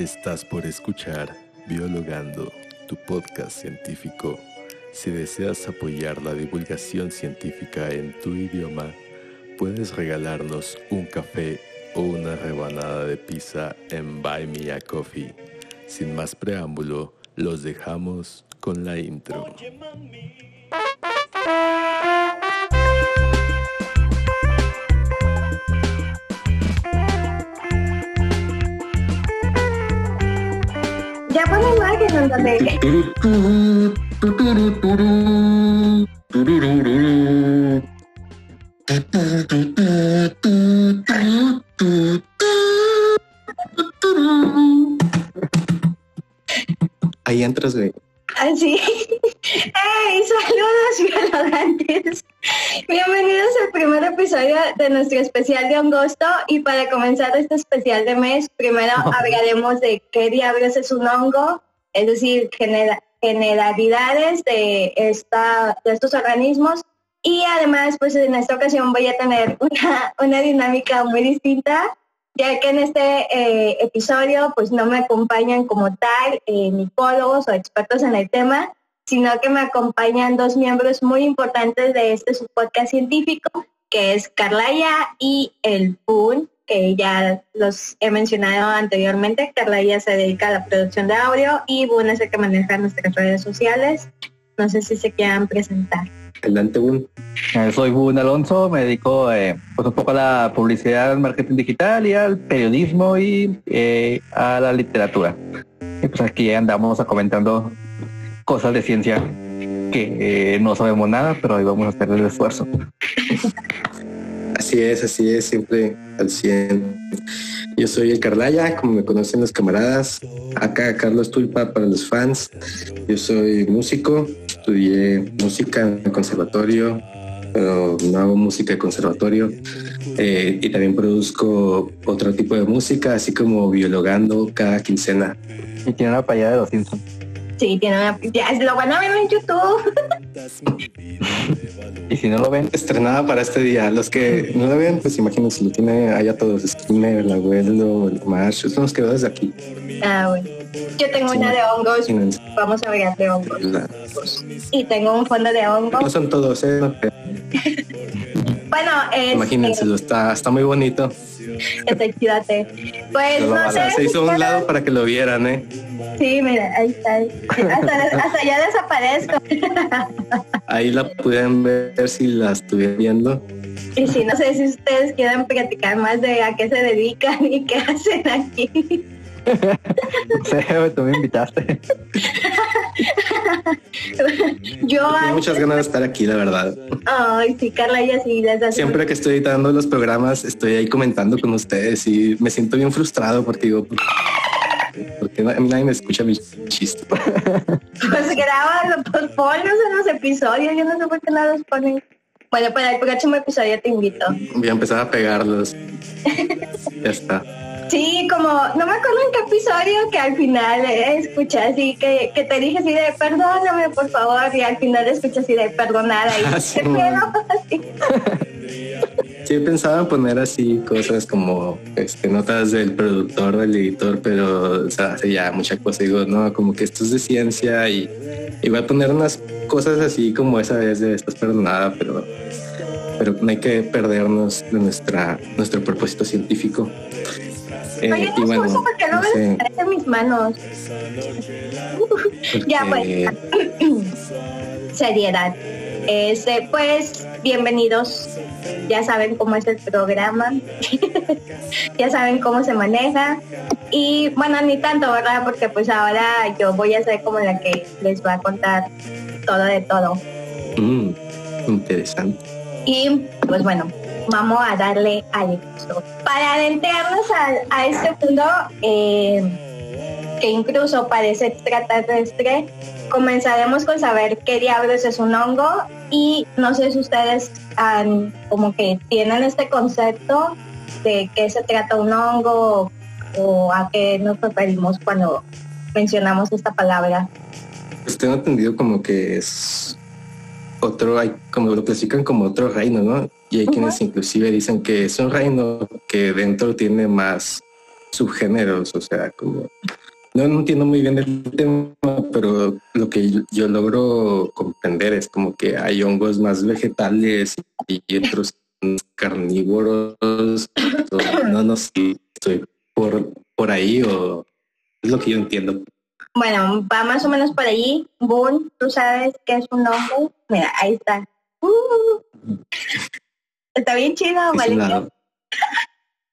Estás por escuchar Biologando, tu podcast científico. Si deseas apoyar la divulgación científica en tu idioma, puedes regalarnos un café o una rebanada de pizza en Buy Me a Coffee. Sin más preámbulo, los dejamos con la intro. Donde Ahí entras, güey. así. ¡Hey! Saludos, biologantes. Bienvenidos al primer episodio de nuestro especial de agosto. Y para comenzar este especial de mes, primero hablaremos de qué diablos es un hongo, es decir, genera- generalidades de, estos organismos. Y además, pues en esta ocasión voy a tener una, dinámica muy distinta ya que en este eh, episodio pues no me acompañan como tal eh, micólogos o expertos en el tema, sino que me acompañan dos miembros muy importantes de este subpodcast científico, que es Carlaya y el Pool, que ya los he mencionado anteriormente. Carlaya se dedica a la producción de audio y Boon es el que maneja nuestras redes sociales. No sé si se quieran presentar. Adelante, güey. Eh, Soy Bun Alonso, me dedico eh, pues un poco a la publicidad, al marketing digital y al periodismo y eh, a la literatura. Y pues aquí andamos a comentando cosas de ciencia que eh, no sabemos nada, pero ahí vamos a hacer el esfuerzo. Así es, así es, siempre al 100. Yo soy el Carlaya, como me conocen los camaradas. Acá Carlos Tulpa para los fans. Yo soy músico, estudié música en el conservatorio, pero no hago música de conservatorio. Eh, y también produzco otro tipo de música, así como biologando cada quincena. Y tiene una payada de los Simpsons. Sí, tiene una... Lo van a ver en YouTube. Y si no lo ven, Estrenada para este día. Los que no la ven, pues imagínense, lo tiene allá todos. Skinner, el abuelo, el Marsh. Eso nos quedó desde aquí. Ah, bueno. Yo tengo Sí. una de hongos. Imagínense. Vamos a hablar de hongos. La- Y tengo un fondo de No hongos. son todos, ¿eh? No, Bueno, es... Imagínenselo, está, está muy bonito. Efectivamente. Pues no sé. se hizo a un lado para que lo vieran, ¿eh? Sí, mira, ahí está. Hasta, hasta ya desaparezco. Ahí la pudieran ver si la estuvieran viendo. Y sí, no sé si ustedes quieren platicar más de a qué se dedican y qué hacen aquí. no sé, tú me invitaste. Yo, Tengo muchas ganas de estar aquí, la verdad. ay, sí, Carla, ya sí, les hace Siempre que estoy editando los programas, estoy ahí comentando con ustedes y me siento bien frustrado porque digo, porque a mí nadie me escucha mi chiste. Pues graban, pues ponlos en los episodios, yo no sé por qué no los ponen. Bueno, para el próximo episodio te invito. Voy a empezar a pegarlos. Ya está. Sí, como, no me acuerdo en qué episodio que al final eh, escuché así, que, que te dije así de perdóname por favor y al final escuché así de perdonada y Ah, sí, ¿qué pedo? Así. Sí, pensaba en poner así cosas como este, notas del productor, del editor, pero o sea, hace ya mucha cosa. Digo, no, como que esto es de ciencia y, y voy a poner unas cosas así como esa vez de estás perdonada, pero, pero no hay que perdernos de nuestra, nuestro propósito científico. Eh, Oye, no es justo porque no no me sé, en mis manos. Ya, porque- Seriedad. Este, pues, bienvenidos. Ya saben cómo es el programa. ya saben cómo se maneja. Y bueno, ni tanto, ¿verdad? Porque pues ahora yo voy a ser como la que les va a contar todo de todo. Mm, interesante. Y pues bueno, vamos a darle al episodio. Para adentrarnos a, a este mundo eh, que incluso parece extraterrestre, comenzaremos con saber qué diablos es un hongo y no sé si ustedes han, como que tienen este concepto de qué se trata un hongo o a qué nos referimos cuando mencionamos esta palabra. Pues tengo entendido como que es otro, hay, como lo clasifican como otro reino, ¿no? Y hay quienes inclusive dicen que es un reino que dentro tiene más subgéneros, o sea, como no, entiendo muy bien el tema, pero lo que yo, logro comprender es como que hay hongos más vegetales y otros carnívoros. no, no sé, estoy por, por ahí o es lo que yo entiendo. Bueno, va más o menos por ahí. Boom, tú sabes qué es un hongo. Mira, ahí está. Uh. está bien chido, ¿vale?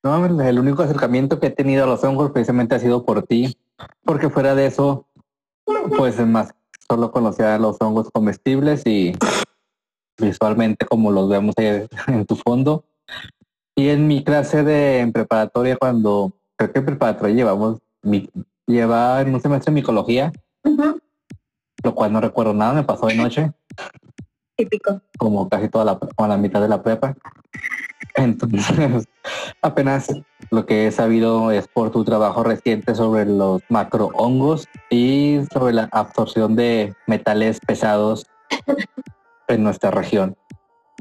No, el único acercamiento que he tenido a los hongos precisamente ha sido por ti, porque fuera de eso, pues es más, solo conocía los hongos comestibles y visualmente como los vemos ahí en tu fondo. Y en mi clase de en preparatoria, cuando creo que en preparatoria llevamos, mi, lleva en un semestre de micología, lo cual no recuerdo nada, me pasó de noche. Típico. Como casi toda la, como la mitad de la prepa. Entonces, apenas lo que he sabido es por tu trabajo reciente sobre los macrohongos y sobre la absorción de metales pesados en nuestra región.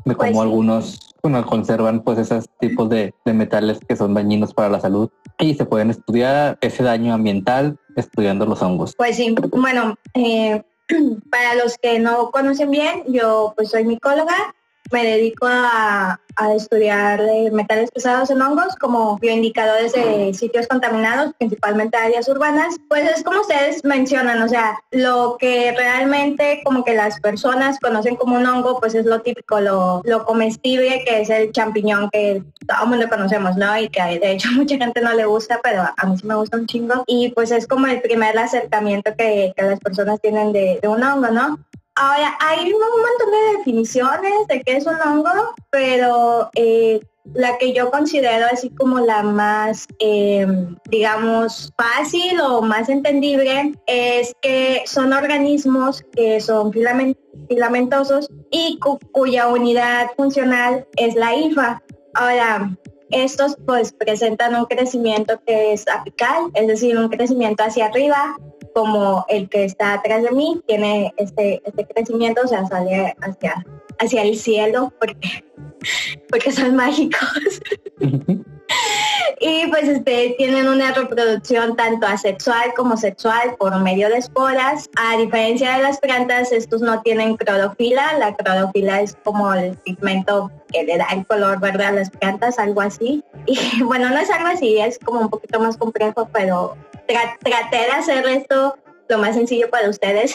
De cómo pues algunos bueno, conservan pues esos tipos de, metales que son dañinos para la salud y se pueden estudiar ese daño ambiental estudiando los hongos. Pues sí, bueno, eh, para los que no conocen bien, yo pues soy micóloga me dedico a, estudiar metales pesados en hongos como bioindicadores de sitios contaminados, principalmente áreas urbanas. Pues es como ustedes mencionan, o sea, lo que realmente como que las personas conocen como un hongo, pues es lo típico, lo, comestible que es el champiñón que todo el mundo conocemos, ¿no? Y que de hecho mucha gente no le gusta, pero a mí sí me gusta un chingo. Y pues es como el primer acercamiento que, las personas tienen de un hongo, ¿no? Ahora, hay un montón de definiciones de qué es un hongo, pero eh, la que yo considero así como la más, em, digamos, fácil o más entendible es que son organismos que son filamentosos y cuya unidad funcional es la hifa. Ahora, estos pues presentan un crecimiento que es apical, es decir, un crecimiento hacia arriba como el que está atrás de mí, tiene este, este crecimiento, o sea, sale hacia, hacia el cielo porque, porque son mágicos. y pues este, tienen una reproducción tanto asexual como sexual por medio de esporas. A diferencia de las plantas, estos no tienen clorofila. La clorofila es como el pigmento que le da el color verde a las plantas, algo así. Y bueno, no es algo así, es como un poquito más complejo, pero traté de hacer esto lo más sencillo para ustedes.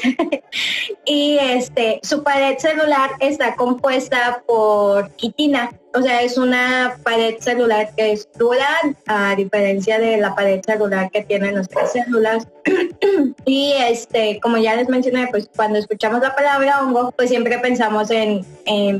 y este, su pared celular está compuesta por quitina. O sea, es una pared celular que es dura, a diferencia de la pared celular que tienen nuestras células. y este, como ya les mencioné, pues cuando escuchamos la palabra hongo, pues siempre pensamos en,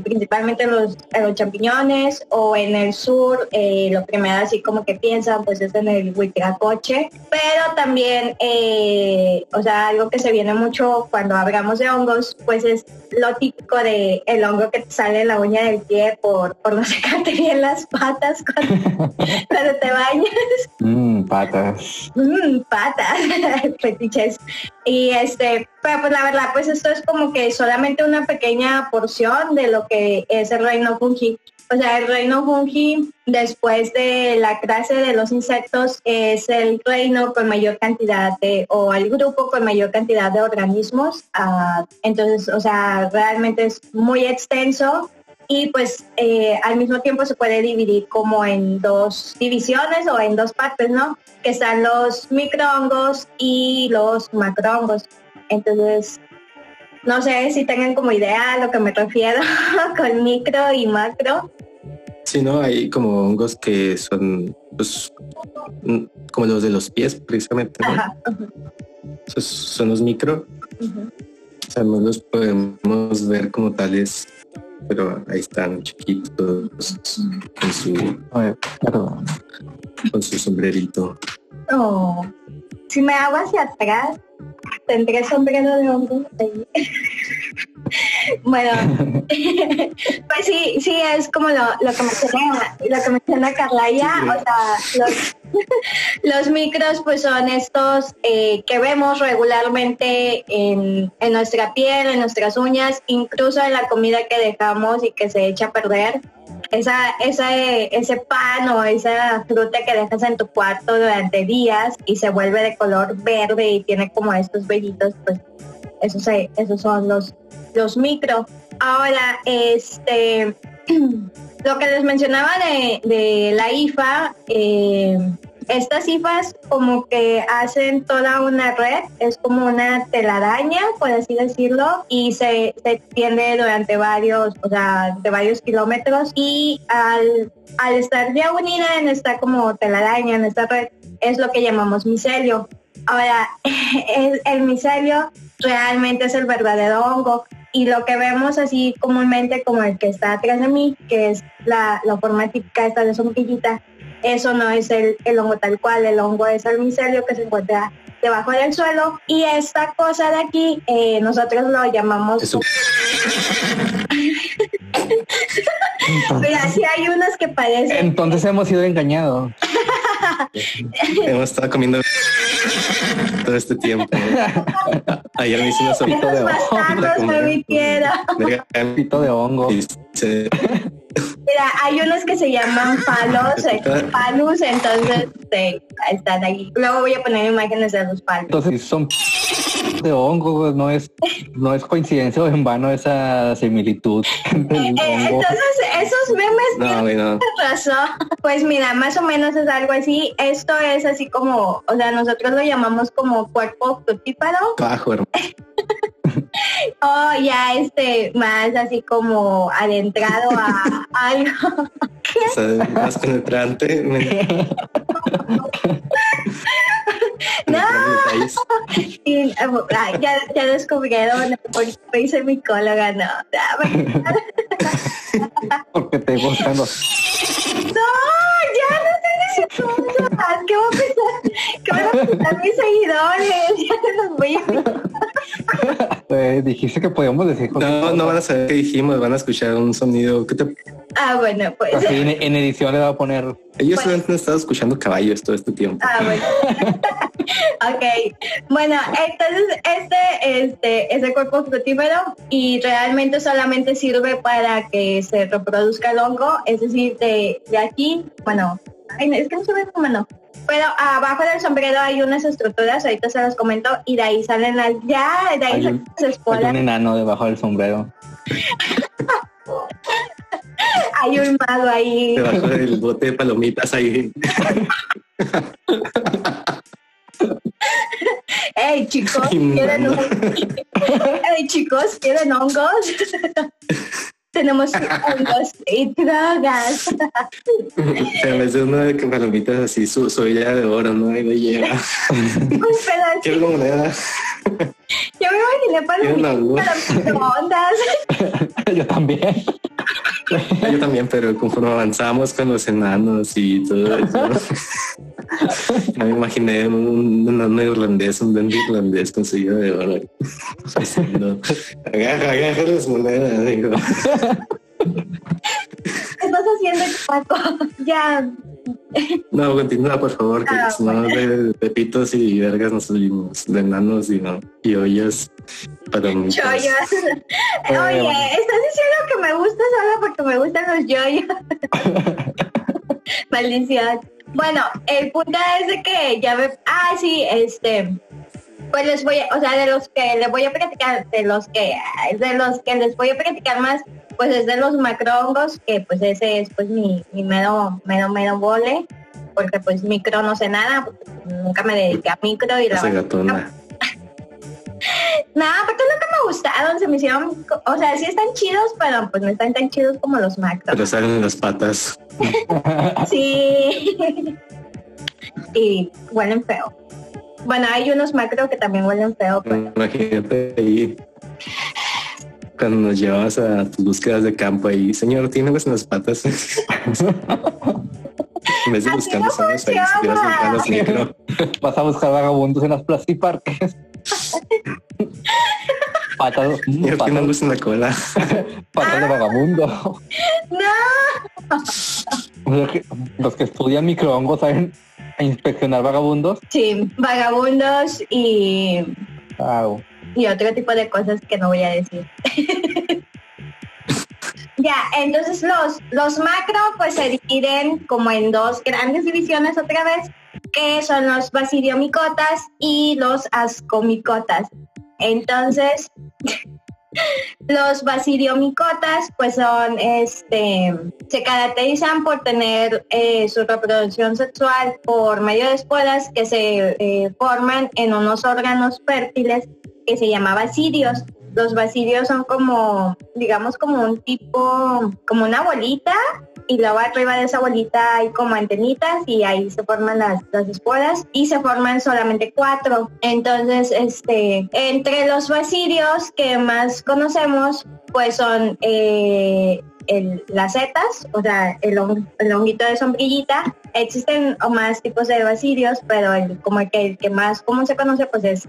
principalmente los, los champiñones o en el sur, eh, lo primero así como que piensan pues es en el huitlacoche, pero también, eh, o sea, algo que se viene mucho cuando hablamos de hongos, pues es lo típico de el hongo que sale en la uña del pie por, por no secarte bien las patas cuando, te bañas. Mmm, patas. Mmm, patas, fetiches. Y este, pero pues la verdad, pues esto es como que solamente una pequeña porción de lo que es el reino fungi. O sea, el reino fungi, después de la clase de los insectos, es el reino con mayor cantidad de, o el grupo con mayor cantidad de organismos. Ah, entonces, o sea, realmente es muy extenso y pues eh, al mismo tiempo se puede dividir como en dos divisiones o en dos partes, ¿no? Que están los microhongos y los macrohongos. Entonces, no sé si tengan como idea a lo que me refiero con micro y macro. Sí, ¿no? Hay como hongos que son pues, como los de los pies, precisamente. Esos son los micro. O sea, no los podemos ver como tales, pero ahí están chiquitos con su, con su sombrerito. Oh, si me hago hacia atrás, tendré sombrero de hongo bueno, pues sí, sí, es como lo, que menciona, lo que menciona Carla ya, o sea, los, los, micros pues son estos eh, que vemos regularmente en, en nuestra piel, en nuestras uñas, incluso en la comida que dejamos y que se echa a perder. Esa, esa, ese pan o esa fruta que dejas en tu cuarto durante días y se vuelve de color verde y tiene como estos vellitos, pues esos, esos son los, los micro. Ahora, este, lo que les mencionaba de, la IFA, eh, estas IFAs como que hacen toda una red, es como una telaraña, por así decirlo, y se, se extiende durante varios, o sea, de varios kilómetros y al, al estar ya unida en esta como telaraña, en esta red, es lo que llamamos micelio. Ahora, el, el micelio realmente es el verdadero hongo y lo que vemos así comúnmente como el que está atrás de mí, que es la, forma típica esta de sombrillita, eso no es el, hongo tal cual, el hongo es el micelio que se encuentra debajo del suelo y esta cosa de aquí eh, nosotros lo llamamos Pero así hay unas que parecen. Entonces hemos sido engañados. hemos estado comiendo todo este tiempo. Ayer me hice una sopita de hongo. de hongo. Mira, hay unos que se llaman palos, eh, palos, entonces están ahí. Luego voy a poner imágenes de los palos. Entonces son de hongo, no es, no es coincidencia o en vano esa similitud. Eh, entonces, esos memes tienen razón. Pues mira, más o menos es algo así. Esto es así como, o sea, nosotros lo llamamos como cuerpo frutíparo. Bajo, oh, ya este, más así como adentrado a algo. O sea, más penetrante. no. Y, ya, ya descubrieron por qué hice micóloga, no. Porque te gustan los... No, ¿Qué va a pensar? ¿Qué van a pensar mis seguidores? Ya se los voy a pues, dijiste que podíamos decir No, no van a saber qué dijimos, van a escuchar un sonido. ¿Qué te... Ah, bueno, pues. Así en, en edición le va a poner. Ellos bueno. han estado escuchando caballos todo este tiempo. Ah, bueno. ok. Bueno, entonces este, este, es el cuerpo frutífero y realmente solamente sirve para que se reproduzca el hongo, es decir, de, de aquí, bueno, es que no se ve como no. Pero abajo del sombrero hay unas estructuras, ahorita se las comento, y de ahí salen las, ya, de ahí hay se Hay un enano debajo del sombrero. hay un mago ahí. Debajo del bote de palomitas ahí. Hey chicos, ¿quieren hongos? hey chicos, ¿quieren hongos? Tenemos hongos y drogas. En vez de una de palomitas así, su, soy ya de oro, ¿no? Y no llega. Quiero moneda. Yo me imaginé palomitas, ondas. Yo también. Yo también, pero conforme avanzamos con los enanos y todo eso, me imaginé un, enano irlandés, un duende irlandés conseguido de oro. Diciendo, agarra, agarra las monedas, digo. ¿Qué estás haciendo, Paco? Ya. No, continúa, por favor, que ah, no de pepitos y vergas nos salimos, de enanos y no, y ollas para Oye, estás diciendo que me gusta solo porque me gustan los yoyos. Maldición. Bueno, el punto es de que ya ve, ah, sí, este, pues les voy, a, o sea, de los que les voy a platicar, de los que, de los que les voy a platicar más, pues es de los macrongos, que pues ese es pues mi, mi mero, mero, mero vole, porque pues micro no sé nada, nunca me dediqué a micro y la Nada, porque nunca me gustaron, se me hicieron, o sea, sí están chidos, pero pues no están tan chidos como los macros. Pero salen las patas. sí. y huelen feo. Bueno, hay unos macro que también huelen feo. Pero... Imagínate ahí cuando nos llevabas a tus búsquedas de campo ahí, señor, tiene en las patas. en vez de buscar los años ahí, si micro. Vas a buscar vagabundos en las plazas y parques. patas, patas, no en la cola. patas de vagabundo. No. Los que, los que estudian microhongos saben inspeccionar vagabundos. Sí, vagabundos y y otro tipo de cosas que no voy a decir. Ya, entonces los, los macro pues se dividen como en dos grandes divisiones otra vez, que son los basidiomicotas y los ascomicotas. Entonces, los basidiomicotas pues son, este, se caracterizan por tener eh, su reproducción sexual por medio de esporas que se eh, forman en unos órganos fértiles que se llama basidios. Los basidios son como, digamos, como un tipo, como una bolita y luego arriba de esa bolita hay como antenitas y ahí se forman las, las esporas y se forman solamente cuatro. Entonces, este, entre los basidios que más conocemos, pues son eh, las setas, o sea, el, honguito de sombrillita. Existen más tipos de basidios, pero el, como el que, el que más común se conoce, pues es,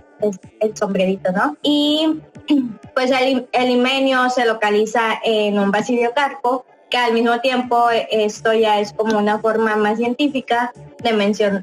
el sombrerito, ¿no? Y pues el, el himenio se localiza en un basidio carpo que al mismo tiempo esto ya es como una forma más científica de,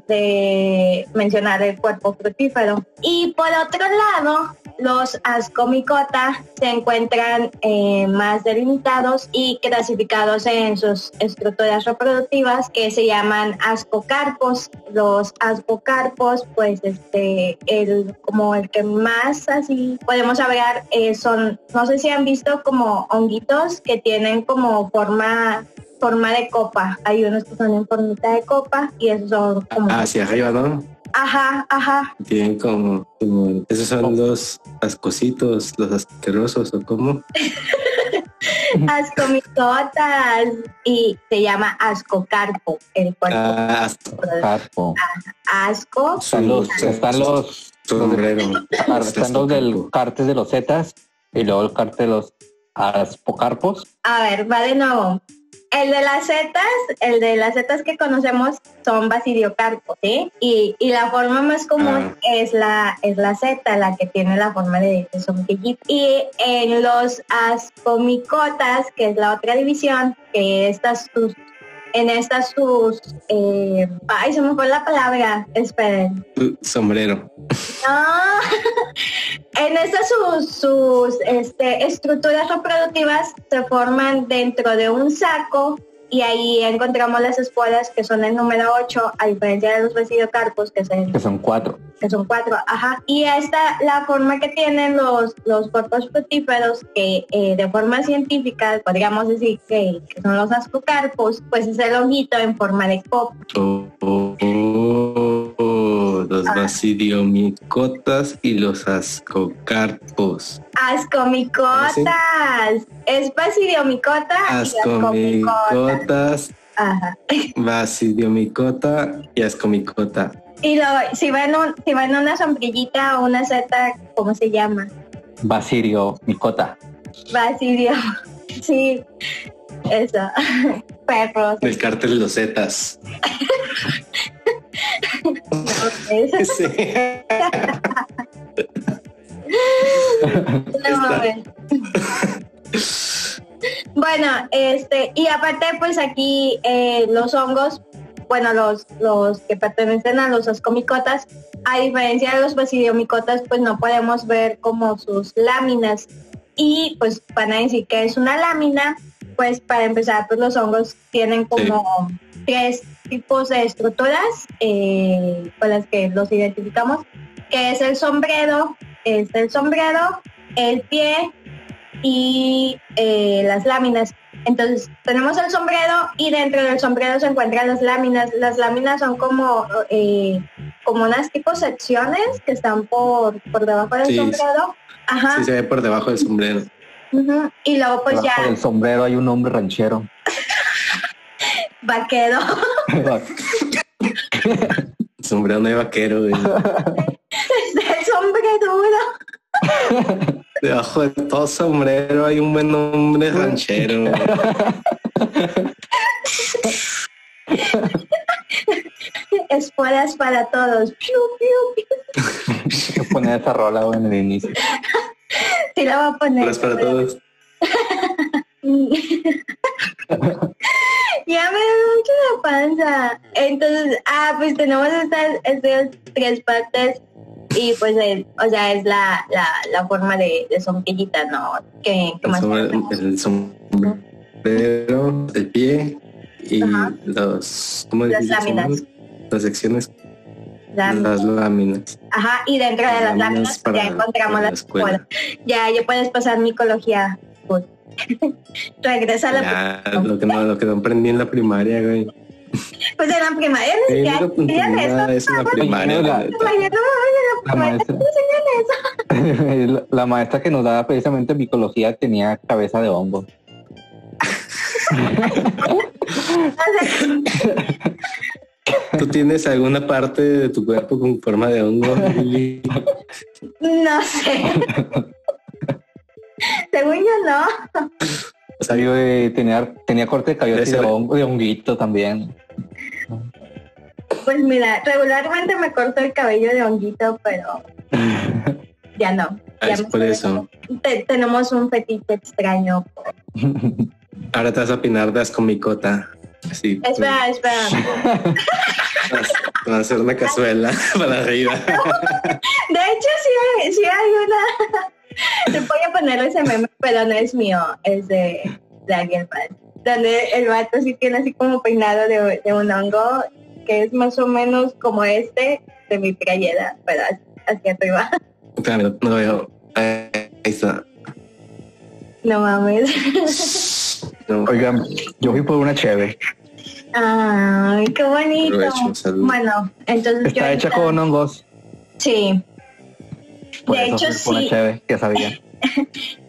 de mencionar el cuerpo fructífero. Y por otro lado, los ascomicota se encuentran eh, más delimitados y clasificados en sus estructuras reproductivas que se llaman ascocarpos. Los ascocarpos, pues este, el, como el que más así podemos hablar eh, son, no sé si han visto como honguitos que tienen como forma forma de copa. Hay unos que son en formita de copa y esos son como... Hacia arriba, ¿no? Ajá, ajá. Tienen como, esos son los ascositos, los asquerosos o cómo. Ascomicotas y se llama ascocarpo el cuerpo. Ah, ascocarpo. Asco. Están los, están los, están los del cártel de los zetas y luego el cártel de los aspocarpos. A ver, va de nuevo. El de las setas, el de las setas que conocemos son basidiocarpos, ¿sí? Y, y la forma más común ah. es la es la seta, la que tiene la forma de, sombrillito. Y en los ascomicotas, que es la otra división, que estas sus en estas sus, eh, ay, se me fue la palabra, esperen. Sombrero. No, en estas sus, sus este, estructuras reproductivas se forman dentro de un saco y ahí encontramos las esporas que son el número 8, a diferencia de los basidocarpos que que son cuatro. Que son cuatro, ajá. Y esta, la forma que tienen los, los cuerpos fructíferos, que eh, de forma científica podríamos decir que, que, son los ascocarpos, pues es el honguito en forma de copa. Oh, oh, oh, los ah. basidiomicotas y los ascocarpos. Ascomicotas. Es basidiomicota Ascomicotas. Ajá. Basidiomicota y ascomicota. Y lo, si va en un, si va en una sombrillita o una seta, ¿cómo se llama? Basidio micota. Basidio. Sí. Eso. Perros. El cártel de los zetas. sí. bueno, este, y aparte pues aquí eh, los hongos, bueno, los, los que pertenecen a los ascomicotas, a diferencia de los basidiomicotas, pues no podemos ver como sus láminas. Y pues van a decir que es una lámina, pues para empezar, pues los hongos tienen como tres tipos de estructuras eh, con las que los identificamos, que es el sombrero, es el sombrero, el pie y eh, las láminas. Entonces tenemos el sombrero y dentro del sombrero se encuentran las láminas. Las láminas son como eh, como unas tipo secciones que están por, por debajo del sombrero. Ajá. Sí, se ve por debajo del sombrero. Y luego pues ya. En el sombrero hay un hombre ranchero. Vaquero. Sombrero no hay vaquero. es el sombrero. Debajo de todo sombrero hay un buen hombre ranchero. Espuelas para todos. Piu, piu, poner esa rola en el inicio. Sí, la voy a poner. Espuelas para todos. ya me da mucho la panza. Entonces, ah, pues tenemos estas, estas tres partes y pues o sea es la, la, la forma de, de sombrillita no que, el, sombrero, el pie y Ajá. los, ¿cómo Las láminas. Las secciones, Láminas. las láminas. Ajá, y dentro de las láminas pues, ya encontramos para la escuela. Ya, ya puedes pasar micología. Pues. Regresa a la Ya, lo que no, lo que no aprendí en la primaria, güey. pues en la primaria ni Sí, siquiera no eso. en la primaria. la- la maestra. la, maestra que nos daba precisamente micología tenía cabeza de hongo. ¿Tú tienes alguna parte de tu cuerpo con forma de hongo? No sé. Según yo no. O sea, Yo, eh, tenía, tenía corte de cabello de, Ese- hongo, de honguito también. Pues mira, regularmente me corto el cabello de honguito, pero ya no. ah, Ya es por eso. te- tenemos un fetiche extraño. Ahora te vas a pinar de ascomicota. Así. Espera, espera. Vas vas a hacer una cazuela para arriba. De hecho, sí hay, sí hay una. Te voy a poner ese meme, pero no es mío, es de, de alguien más. Donde el vato sí tiene así como peinado de, de un hongo, que es más o menos como este de mi playera, pero así- hacia arriba. Espérame, no, no lo veo. Eh, Ahí está. No mames. No, Oigan, yo fui por una cheve. Ay, qué bonito. Bueno, entonces yo Está hecha ahorita- con hongos. Sí. Por De eso hecho, sí. cheve, ya sabía.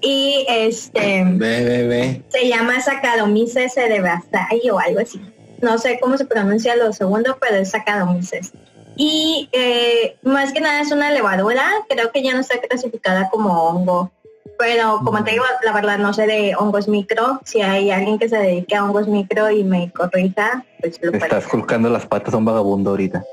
Y este Ve, ve, ve. se llama Saccharomyces cerevisiae o algo así. No sé cómo se pronuncia lo segundo, pero es Saccharomyces. Y eh, más que nada es una levadura, creo que ya no está clasificada como hongo. Pero como te digo, la verdad no sé de hongos micro. Si hay alguien que se dedique a hongos micro y me corrija, pues lo Estás colocando las patas a un vagabundo ahorita.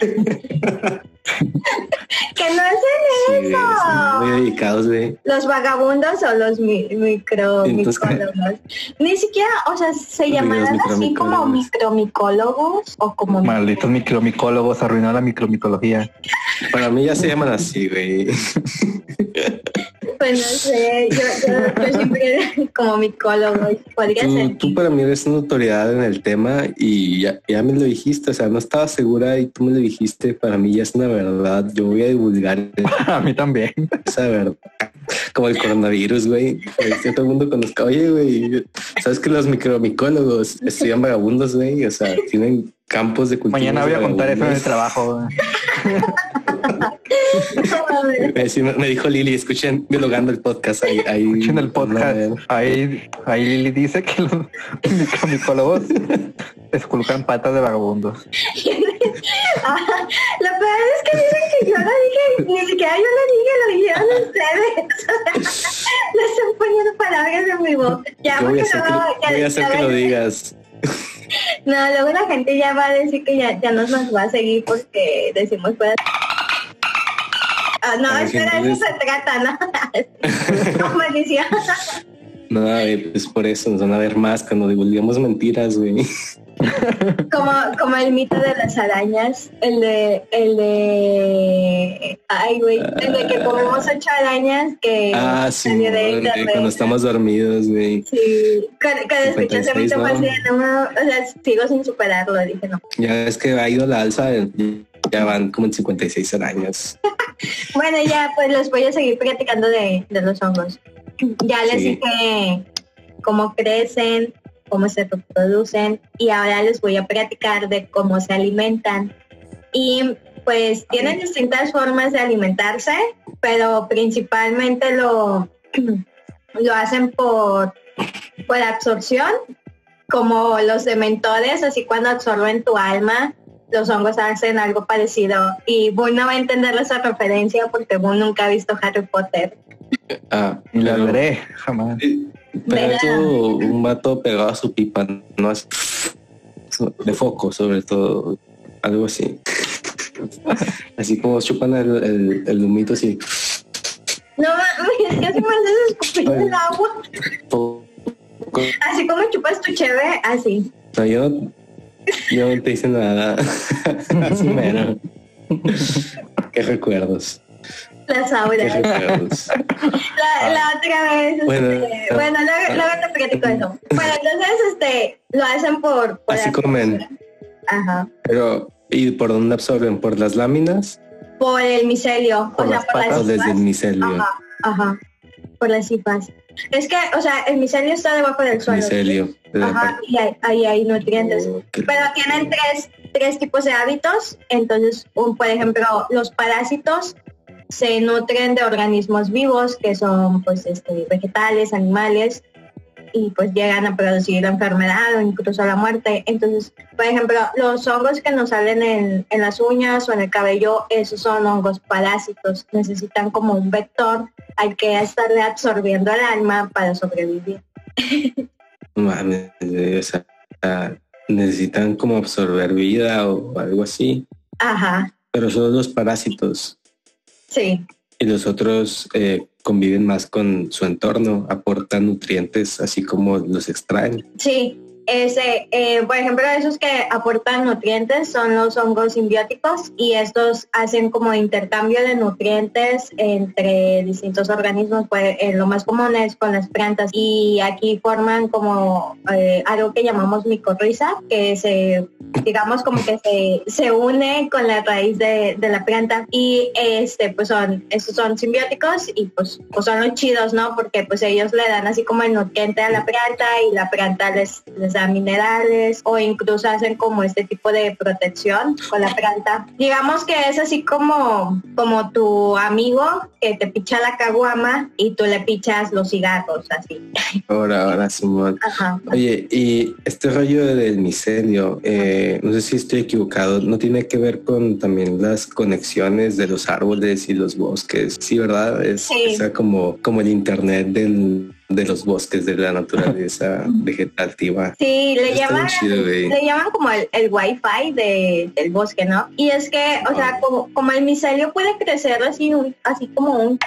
Que no hacen Sí, son muy dedicados, güey. los vagabundos o los mi- micro Entonces, ¿qué? micólogos. Ni siquiera, o sea, se llamarán así como micromicólogos. micromicólogos o como Malditos micromicólogos arruinó la micromicología. Para mí ya se llaman así, güey. pues no sé, yo, yo, yo siempre como micólogo podría Tú, ser. tú para mí eres una autoridad en el tema y ya, ya me lo dijiste, o sea, no estaba segura y tú me lo dijiste, para mí ya es una verdad, yo voy a divulgar A mí también. esa verdad. Como el coronavirus, güey. Que todo el mundo conozca. Oye, güey, ¿sabes que los micromicólogos estudian vagabundos, güey? O sea, tienen campos de cultivo. Mañana voy a contar eso en el trabajo. Me, dijo Lili, escuchen biologando el podcast ahí. ahí En el podcast, ahí, ahí Lili dice que los micromicólogos esculcan patas de vagabundos. Ah, lo peor es que dicen que yo lo dije, ni siquiera yo lo dije, lo dijeron ustedes. Le están poniendo palabras en mi boca. Ya, Yo voy a porque hacer que, lo- ya- voy a hacer ya que lo ven- digas. No, luego la gente ya va a decir que ya, ya nos, nos va a seguir porque decimos. Ah, no, espera, eso se trata, ¿no? No, pues por eso nos van a ver más cuando divulguemos mentiras, güey. como, como el mito de las arañas, el de, el de, ay güey, el de que comemos ocho arañas que Ah, sí, salió de güey, cuando estamos dormidos, güey. Sí, cuando, cuando escuché ese 56, mito fue ¿no? o sea, sigo sin superarlo, dije no. Ya es que ha ido la alza, ya van como en 56 años. Bueno, ya pues les voy a seguir platicando de, de los hongos. Ya les Sí. dije cómo crecen, cómo se reproducen y ahora les voy a platicar de cómo se alimentan. Y pues tienen distintas formas de alimentarse, pero principalmente lo, lo hacen por, por absorción, como los dementores, así cuando absorben tu alma, los hongos hacen algo parecido. Y Boone no va a entender esa referencia porque Boone nunca ha visto Harry Potter. Ah, Y la veré jamás. Pero eso, un vato pegado a su pipa, no es de foco, sobre todo, algo así. Así como chupan el, el, el humito así. No mames, ya se me hace escupir el agua. Así como chupas tu cheve, así. No, yo, no- yo no te hice nada. Así mero. Qué recuerdos. Las auras. La, la, otra vez, bueno, este, bueno luego, luego, te platico eso. Bueno, entonces este lo hacen por, por así comen. Ajá. Pero ¿y por dónde absorben? ¿Por las láminas? Por el micelio. Por o sea, por las desde el micelio. Ajá, ajá. Por las cifas. Es que, o sea, el micelio está debajo del suelo. Micelio. Ajá, y ahí hay, nutrientes. Pero tienen tres, tres tipos de hábitos. Entonces, un, por ejemplo, los parásitos se nutren de organismos vivos, que son pues este, vegetales, animales, y pues llegan a producir la enfermedad o incluso la muerte. Entonces, por ejemplo, los hongos que nos salen en, en, las uñas o en el cabello, esos son hongos parásitos. Necesitan como un vector al que estarle absorbiendo el alma para sobrevivir. necesitan como absorber vida o algo así. Ajá. Pero son los parásitos. Sí. Y los otros eh, conviven más con su entorno, aportan nutrientes así como los extraen. Sí, ese, eh, por ejemplo, esos que aportan nutrientes son los hongos simbióticos y estos hacen como intercambio de nutrientes entre distintos organismos. Pues, eh, lo más común es con las plantas y aquí forman como eh, algo que llamamos micorriza, que se, digamos, como que se, se une con la raíz de, de, la planta y este, pues son, estos son simbióticos y pues, pues son los chidos, ¿no? Porque pues ellos le dan así como el nutriente a la planta y la planta les, les minerales o incluso hacen como este tipo de protección con la planta. Digamos que es así como, como tu amigo que te picha la caguama y tú le pichas los cigarros, así. Ahora, ahora, Simón. Oye, y este rollo del micelio, eh, no sé si estoy equivocado, ¿no tiene que ver con también las conexiones de los árboles y los bosques? Sí, ¿verdad? Es como, como el internet del de los bosques, de la naturaleza vegetativa. Sí, le llaman, le llaman como el, el wifi de, del bosque, ¿no? Y es que, o sea, como, como el micelio puede crecer así, así como un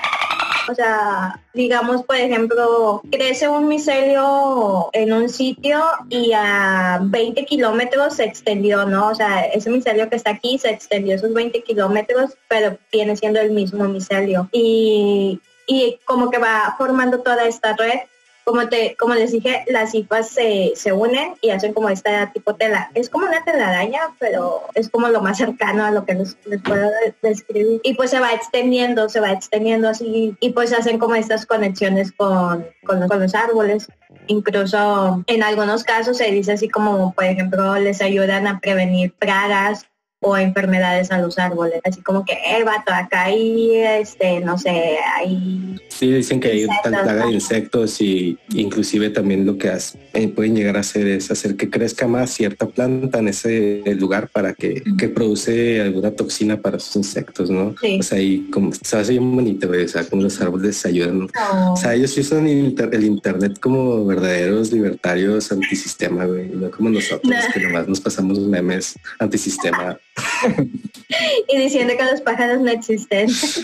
o sea, digamos, por ejemplo, crece un micelio en un sitio y a 20 kilómetros se extendió, ¿no? O sea, ese micelio que está aquí se extendió esos 20 kilómetros, pero viene siendo el mismo micelio. Y y como que va formando toda esta red. Como, te, como les dije, las cifras se, se unen y hacen como esta tipo tela. Es como una telaraña, pero es como lo más cercano a lo que les, puedo describir. Y pues se va extendiendo, se va extendiendo así y pues hacen como estas conexiones con, con, los, con los árboles. Incluso en algunos casos se dice así como, por ejemplo, les ayudan a prevenir pragas o enfermedades a los árboles, así como que, eh, vato, acá hay, este, no sé, hay... Sí, dicen que hay tanta de insectos y inclusive también lo que eh, pueden llegar a hacer es hacer que crezca más cierta planta en ese lugar para que, que produce alguna toxina para sus insectos, ¿no? Sí. O sea, y como se hace bien bonito, o sea, como los árboles ayudan. O sea, ellos usan el internet como verdaderos libertarios antisistema, güey, no como nosotros, que nomás nos pasamos memes antisistema. y diciendo que los pájaros no existen. sí,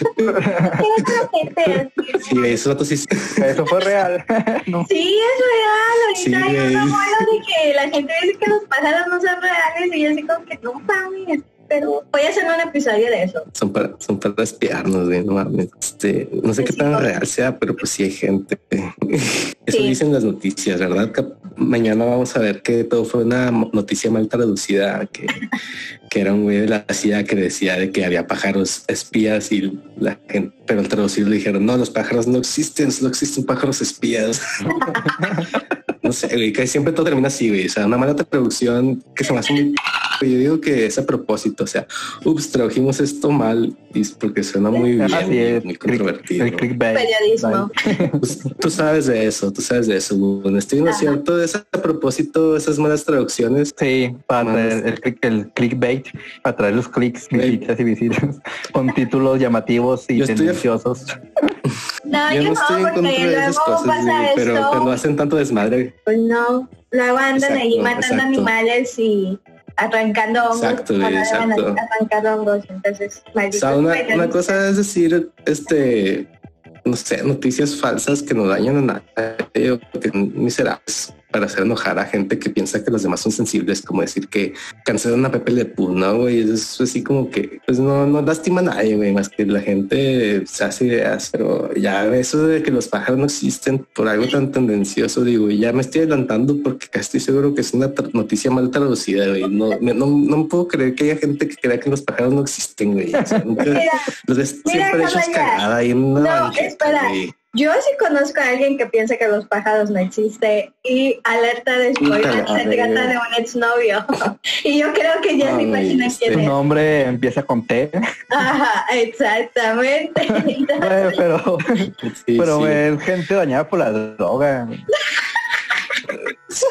eso, sí. eso fue real. Sí, es real. Ahorita hay una moda de que la gente dice que los pájaros no son reales y yo así como que no mames pero voy a hacer un episodio de eso. Son para, son para espiarnos, no mames. Este, no sé qué tan real sea, pero pues sí hay gente. Eso dicen las noticias, ¿verdad? mañana vamos a ver que todo fue una noticia mal traducida, que, que era un güey de la CIA que decía de que había pájaros espías y la gente, pero al traducir le dijeron, no, los pájaros no existen, solo existen pájaros espías. no sé, güey, que siempre todo termina así, güey. O sea, una mala traducción que se me hace muy... Yo digo que es a propósito, o sea, ups, tradujimos esto mal porque suena muy bien, muy controvertido. Periodismo. Pues, tú sabes de eso, tú sabes de eso. Bueno, estoy no cierto, es a propósito esas malas traducciones. Sí, para traer el, el, clickbait, para traer los clics, visitas y visitas, con títulos llamativos y tendenciosos. No, yo, no estoy en contra de esas cosas, pero cuando hacen tanto desmadre. Pues no, luego andan ahí matando animales y arrancando hongos. Exacto, exacto. Arrancando hongos, entonces, o sea, una, una, cosa es decir, este, no sé, noticias falsas que no dañan a nadie o que miserables. Para hacer enojar a gente que piensa que los demás son sensibles, como decir que cancelan a Pepe Le Pew, ¿no? Güey, es así como que pues no, no lastima a nadie, güey, más que la gente se hace ideas, pero ya eso de que los pájaros no existen por algo tan tendencioso, digo, ya me estoy adelantando porque casi estoy seguro que es una noticia mal traducida, güey. No, me, no, no puedo creer que haya gente que crea que los pájaros no existen, güey. O sea, nunca, los ves siempre hechos cagada y en una No, banqueta, espera. güey. Yo sí conozco a alguien que piensa que los pájaros no existen y alerta de spoiler, se trata de un exnovio. y yo creo que ya se imaginan este quién Su es. nombre empieza con T, Ajá, exactamente. Pero, Sí, pero sí. es gente dañada por la droga.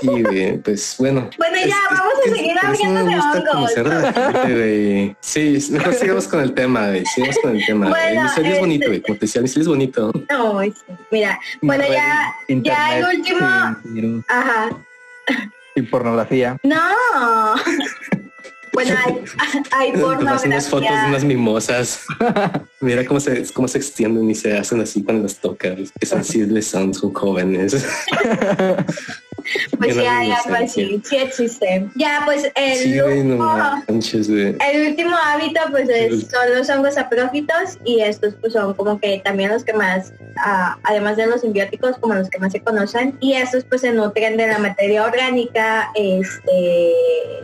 Sí, güey, pues bueno. Bueno, ya, vamos a es- seguir por eso hablando de hongos. a gente, güey. Sí, mejor sigamos con el tema, güey. Sigamos con el tema. Bueno, el micelio es este- bonito, güey. Como te decía, el micelio es bonito. No. Mira, bueno, ya, ya el Internet último. Ajá. sin pornografía. No. Bueno, hay, hay unas fotos de unas mimosas. Mira cómo se, cómo se extienden y se hacen así cuando las tocas. Qué sensibles son, son jóvenes. Pues sí hay algo inocencia. así, sí existe. Ya, pues el Sí, no último-. El hábito pues es- son los hongos saprófitos y estos pues son como que también los que más, ah, además de los simbióticos, como los que más se conocen y estos pues se nutren de la materia orgánica, este,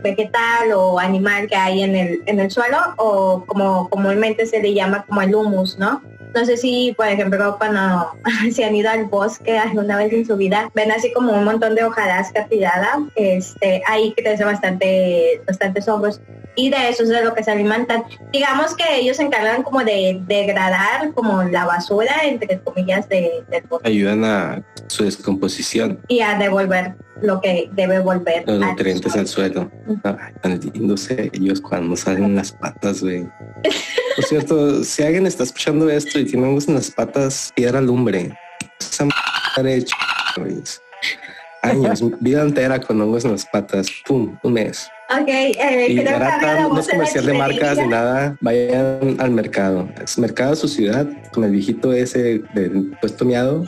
vegetal o animal que hay en el, en el suelo o como comúnmente se le llama como el humus, ¿no? No sé si, por ejemplo, cuando se han ido al bosque alguna vez en su vida, ven así como un montón de hojarasca tirada, este, ahí crece bastante, bastantes hongos y de eso es de lo que se alimentan. Digamos que ellos se encargan como de degradar como la basura, entre comillas, de, del bosque. Ayudan a su descomposición, y a devolver lo que debe volver. los nutrientes suelo. al suelo. Ay, tan lindos ellos cuando salen las patas, güey. Por cierto, si alguien está escuchando esto y tiene hongos en las patas, piedra lumbre. Esa madre. Años, vida entera con hongos en las patas. Pum, un mes. Ok, eh, Y creo que barata, no es comercial de marcas ni nada. Vayan al mercado. Es mercado de su ciudad, con el viejito ese del puesto miado.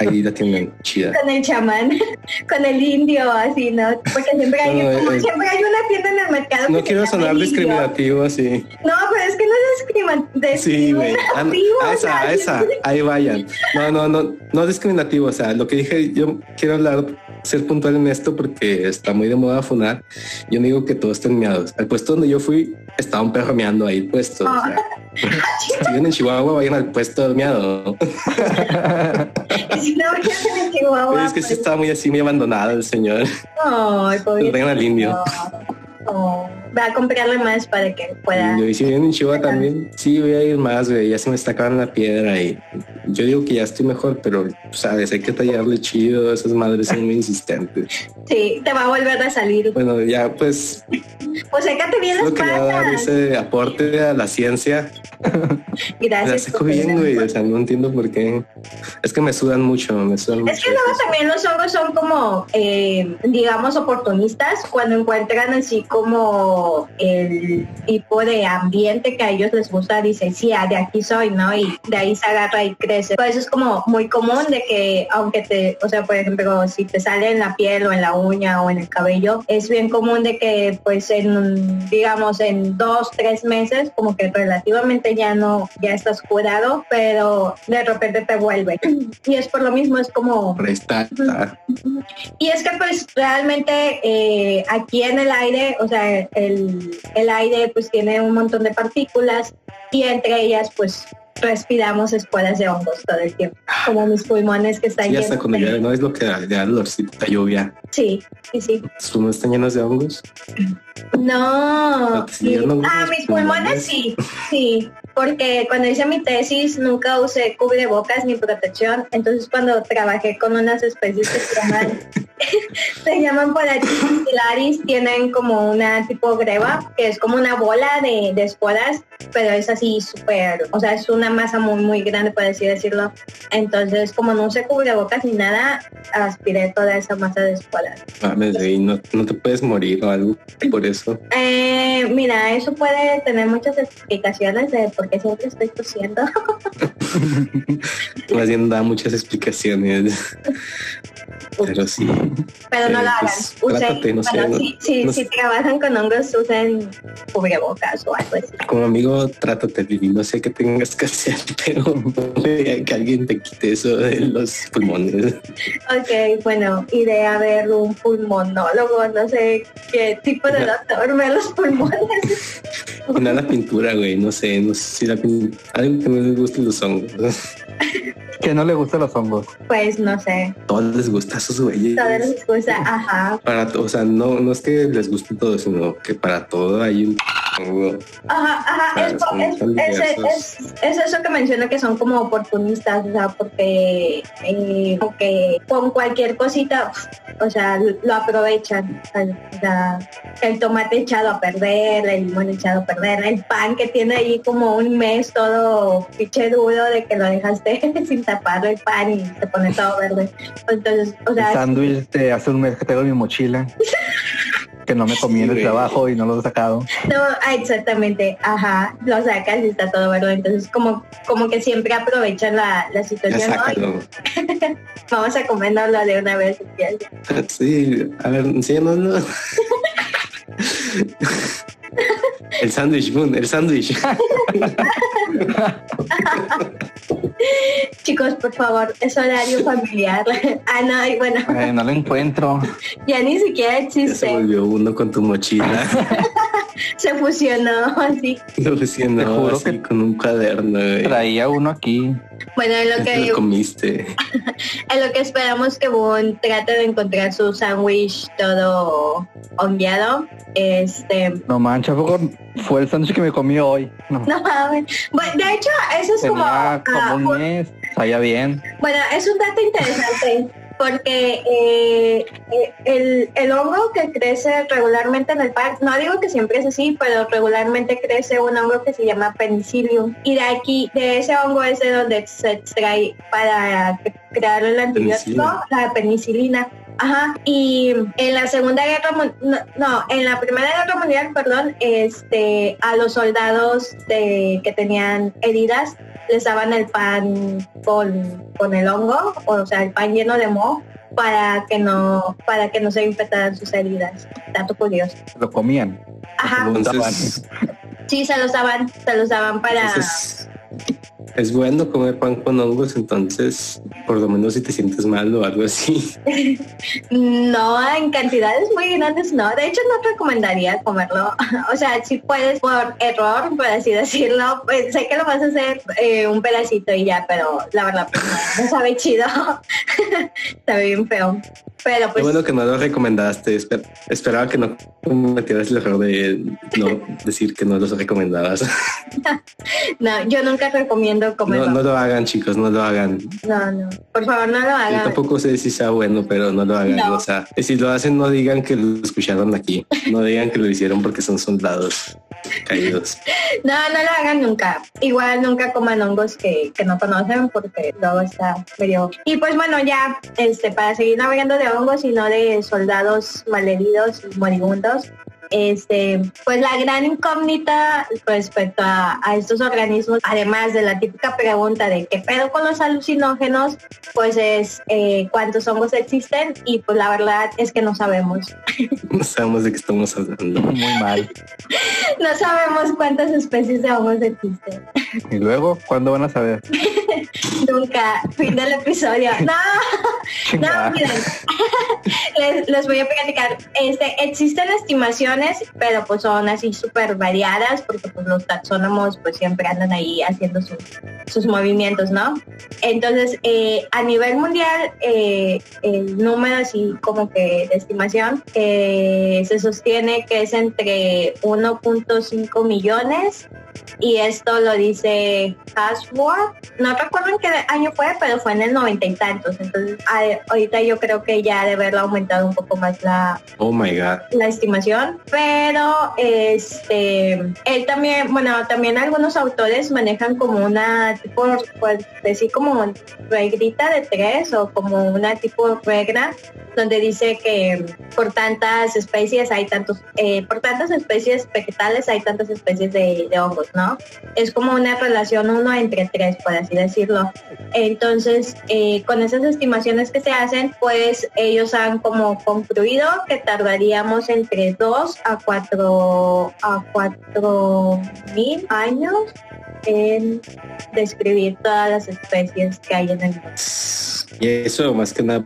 Ahí la tienen chida. con el chamán, con el indio, así, ¿no? Porque siempre hay, No, como eh, siempre hay una tienda en el mercado. No quiero sonar discriminativo así. No, pero es que no es discriminativo. Sí, güey. Ah, no, discriminativo, a o esa, a esa, ahí vayan. No, no, no, no discriminativo. O sea, lo que dije, yo quiero hablar, ser puntual en esto porque está muy de moda funar. Yo no digo que todos estén miados. Al puesto donde yo fui, estaba un perro meando ahí puesto. O sea, si viven en Chihuahua, vayan al puesto miado. Es que sí estaba muy así, muy abandonado el señor. Ay, pobrecito. Vayan al indio. Va a comprarle más para que pueda. Y si viven en Chihuahua también, sí, voy a ir más, güey. Ya se me está acabando la piedra y yo digo que ya estoy mejor, pero sabes, hay que tallarle chido. Esas madres son muy insistentes. Sí, te va a volver a salir. Bueno, ya pues Pues bien las solo quería dar ese aporte a la ciencia. La Gracias. por bien, güey. O sea, no entiendo por qué. Es que me sudan mucho, me sudan Es mucho. que luego también los hongos son como, eh, digamos, oportunistas cuando encuentran así como el tipo de ambiente que a ellos les gusta, dicen, sí, ah, de aquí soy, ¿no? Y de ahí se agarra y crece. Por eso es como muy común de que, aunque te, o sea, por ejemplo, si te sale en la piel o en la uña o en el cabello, es bien común de que, pues, en, digamos, en dos, tres meses, como que relativamente ya no, ya estás curado, pero de repente te vuelve. Y es por lo mismo, es como está. y es que pues realmente eh, aquí en el aire, o sea, el, el aire pues tiene un montón de partículas y entre ellas pues respiramos esporas de hongos todo el tiempo, como mis pulmones que están Sí, hasta llenos cuando llueve, ¿no? Es lo que da, da olorcito, la lluvia. Sí, sí, sí. ¿Tus pulmones están llenos de hongos? No. No, sí, no ah, mis pulmones pulmones. sí, sí. Porque cuando hice mi tesis nunca usé cubrebocas ni protección. Entonces cuando trabajé con unas especies que se llaman, se llaman tienen como una tipo greba, que es como una bola de, de esporas, pero es así súper, o sea, es una masa muy, muy grande, por así decirlo. Entonces, como no usé cubrebocas ni nada, aspiré toda esa masa de esporas. Mames, no, no te puedes morir o algo por eso. Eh, mira, eso puede tener muchas explicaciones de por qué siempre estoy tosiendo. Más bien da muchas explicaciones. Pero sí. Pero no Eh, lo hagan. pues, Usen, trátate, no sé, bueno, no- si, si, no si sé. trabajan con hongos, usen cubrebocas o algo así. Como amigo, trátate, Vivi. No sé qué tengas que hacer, pero que alguien te quite eso de los pulmones. Ok, bueno, iré a ver un pulmonólogo, no sé qué tipo de doctor ve los pulmones. Y nada pintura, güey. No sé, no sé si la pintura. Algo que no les guste los hongos. Que no le gustan los hongos. Pues no sé, Todos les gusta a esos güeyes. todas las cosas, ajá. Para, o sea, no, no es que les guste todo, sino que para todo hay un hongo. Ajá, ajá, es, es- eso que menciona que son como oportunistas, o sea, porque eh, como que con cualquier cosita, o sea, lo aprovechan. O sea, el tomate echado a perder, el limón echado a perder, el pan que tiene ahí como un mes todo pinche duro de que lo dejaste sin taparlo el pan y se pone todo verde. Entonces, o El sea, sándwich de hace un mes que tengo en mi mochila. Que no me comí en Sí, el trabajo y no lo he sacado. No, ah, exactamente, ajá, lo sacas y está todo verde, entonces como, como que siempre aprovechan la, la Ya situación, ¿no? Vamos a comernoslo de una vez. Sí, a ver, enséñanoslo. El sándwich, Boon, el sándwich. Chicos, por favor, es horario familiar. ah, no, y bueno, Eh, no lo encuentro. ya ni siquiera Ya se existe, volvió uno con tu mochila. se fusionó así. Lo diciendo Te juro así que- con un cuaderno. güey. Traía uno aquí. Bueno, en lo que lo comiste. en lo que esperamos que Boone trate de encontrar su sándwich todo hongueado. Este, No mancha, ¿a poco fue el sándwich que me comí hoy. No. no mames. Bueno, de hecho, eso es como, Tenía como ah, un un- mes. Sabía bien. Bueno, es un dato interesante porque eh, eh, el, el hongo que crece regularmente en el pan, no digo que siempre es así, pero regularmente crece un hongo que se llama penicillium. Y de aquí, de ese hongo es de donde se extrae para crear el antibiótico, Penicilina. la penicilina. Ajá, y en la Segunda Guerra Mun- no, no, en la Primera Guerra Mundial, perdón, este, a los soldados de- que tenían heridas les daban el pan con, con el hongo, o sea, el pan lleno de moho, para que no, para que no se infectaran sus heridas. Dato curioso. Lo comían. Ajá, Entonces, sí, se los daban, se los daban para... entonces, es bueno comer pan con hongos, entonces, por lo menos si te sientes mal o algo así. No, en cantidades muy grandes no. De hecho, no recomendaría comerlo. O sea, si puedes por error, por así decirlo, pues sé que lo vas a hacer eh, un pedacito y ya, pero la verdad, pues, no, no sabe chido. sabe bien feo. Pero Qué pues bueno que no lo recomendaste. Esper- esperaba que no cometieras el error de no decir que no los recomendabas. no, yo nunca recomiendo No, comerlo. no lo hagan, chicos, no lo hagan. No, no. Por favor, no lo Yo hagan. tampoco sé si sea bueno, pero no lo hagan. No. O sea, si lo hacen, no digan que lo escucharon aquí. No digan que lo hicieron porque son soldados caídos. No, no lo hagan nunca. Igual nunca coman hongos que, que no conocen porque luego está medio... Y pues bueno, ya este para seguir navegando de hongos y no de soldados malheridos y moribundos, este, pues la gran incógnita respecto a, a estos organismos, además de la típica pregunta de qué pedo con los alucinógenos, pues es eh, cuántos hongos existen y pues la verdad es que no sabemos. No sabemos de qué estamos hablando. Muy mal. No sabemos cuántas especies de hongos existen. Y luego, ¿cuándo van a saber? Nunca. Fin del episodio. No, no, miren. les, les voy a platicar. Este, existen estimaciones, pero pues son así súper variadas porque pues los taxónomos pues siempre andan ahí haciendo sus, sus movimientos, ¿no? Entonces, eh, a nivel mundial, eh, el número así como que de estimación eh, se sostiene que es entre 1.5 millones y esto lo dice Hasworth. No recuerdo en qué año fue, pero fue en el noventa y tantos. Entonces, a- ahorita yo creo que ya debe haber aumentado un poco más la, Oh my god. la estimación, pero este él también, bueno, también algunos autores manejan como una tipo, pues decir como regrita de tres o como una tipo regla donde dice que por tantas especies hay tantos, eh, por tantas especies vegetales hay tantas especies de, de hongos. ¿no? Es como una relación uno entre tres, por así decirlo. Entonces, eh, con esas estimaciones que se hacen, pues ellos han como concluido que tardaríamos entre dos a cuatro a cuatro mil años en describir todas las especies que hay en el mundo. Y eso más que nada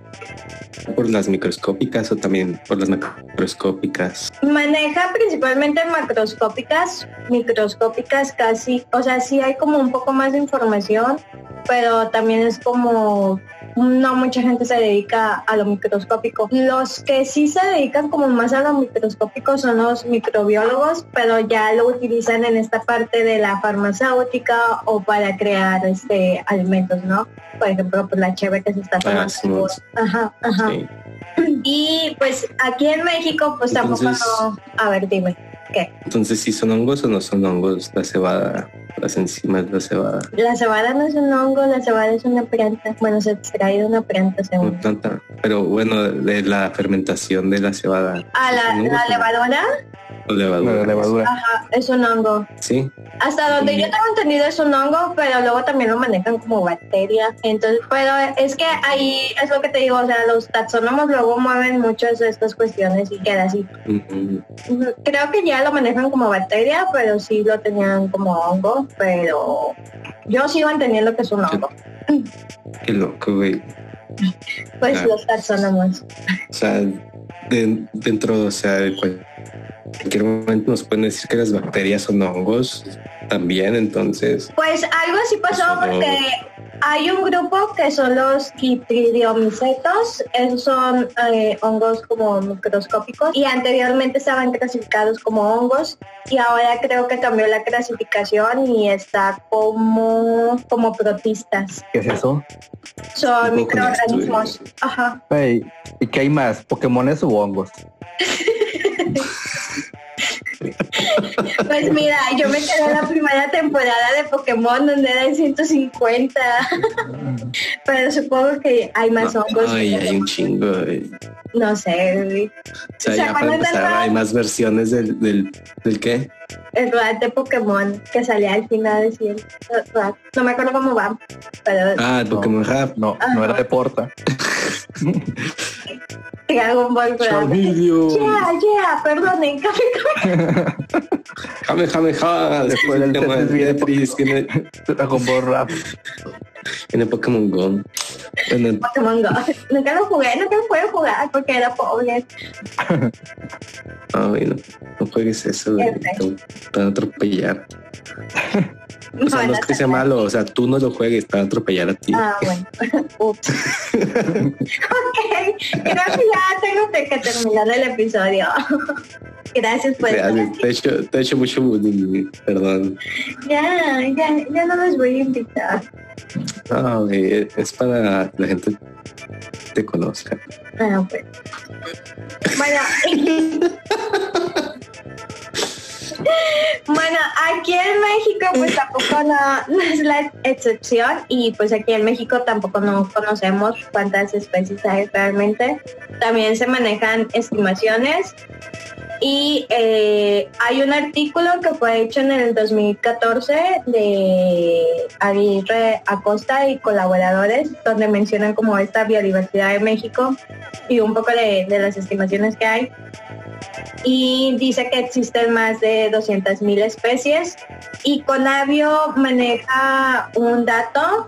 por las microscópicas o también por las macroscópicas. Maneja principalmente macroscópicas, microscópicas casi, o sea, sí hay como un poco más de información, pero también es como no mucha gente se dedica a lo microscópico. Los que sí se dedican como más a lo microscópico son los microbiólogos, pero ya lo utilizan en esta parte de la farmacéutica o para crear este alimentos, ¿no? Por ejemplo, pues la cheve que se está tomando. sí. Ajá, ajá. Sí. Y pues aquí en México, pues tampoco Entonces- no. A ver, dime. ¿Qué? Entonces, si son hongos o no son hongos, la cebada, las enzimas de la cebada. La cebada no es un hongo, la cebada es una planta. Bueno, se extrae de una planta según. Una planta. Pero bueno, de la fermentación de la cebada. Ah, la, ¿Son hongos la levadura, levadura. La levadura. ajá, es un hongo. Sí. Hasta donde yo tengo entendido es un hongo, pero luego también lo manejan como bacteria. Entonces, pero es que ahí es lo que te digo, o sea, los taxónomos luego mueven muchas de estas cuestiones y queda así. Creo que ya lo manejan como bacteria, pero sí lo tenían como hongo, pero yo sigo entendiendo que es un hongo. Qué loco, güey. Pues los taxónomos. O sea, de- dentro, o sea, de cual- cualquier momento nos pueden decir que las bacterias son hongos también, entonces. Pues algo así pasó no. porque hay un grupo que son los quitridiomicetos, esos son eh, hongos como microscópicos y anteriormente estaban clasificados como hongos y ahora creo que cambió la clasificación y está como como protistas. ¿Qué es eso? Son microorganismos. Ajá. Ey, ¿Y qué hay más? ¿Pokémones o hongos? Pues mira, yo me quedé en la primera temporada de Pokémon donde era el 150, pero supongo que hay más hongos. Ay, hay un chingo. No sé, güey. O sea, ¿Se ya para empezar, hay más versiones del, del, del qué? el rap de Pokémon que salía al final de el rap. No me acuerdo cómo va, pero Ah, el Pokémon Rap. No, no era de Porta. Dragon Ball. Yeah, yeah, perdonen, Jame, jame, ja. Después del Tema de viene tiene, Dragon Ball Rap. tiene Pokémon Go. Bueno, Pokémon Go. Nunca lo jugué, nunca lo pude jugar porque era pobre. ay, no, no juegues eso, güey. Te te van a atropellar. O sea, no es que sea malo, o sea, tú no lo juegues, te van a atropellar a ti. Ah, bueno. Ups. ok, creo que ya tengo que terminar el episodio. Gracias por aquí. te he hecho, te he hecho mucho bullying, perdón. Ya, ya, ya no los voy a invitar. No, es para que la gente te conozca. Ah. Bueno. Bueno, aquí en México pues tampoco no, no es la excepción y pues aquí en México tampoco no conocemos cuántas especies hay realmente. También se manejan estimaciones y eh, hay un artículo que fue hecho en el 2014 de Aguirre Acosta y colaboradores donde mencionan como esta biodiversidad de México y un poco de, de las estimaciones que hay y dice que existen más de 200.000 especies y Conavio maneja un dato,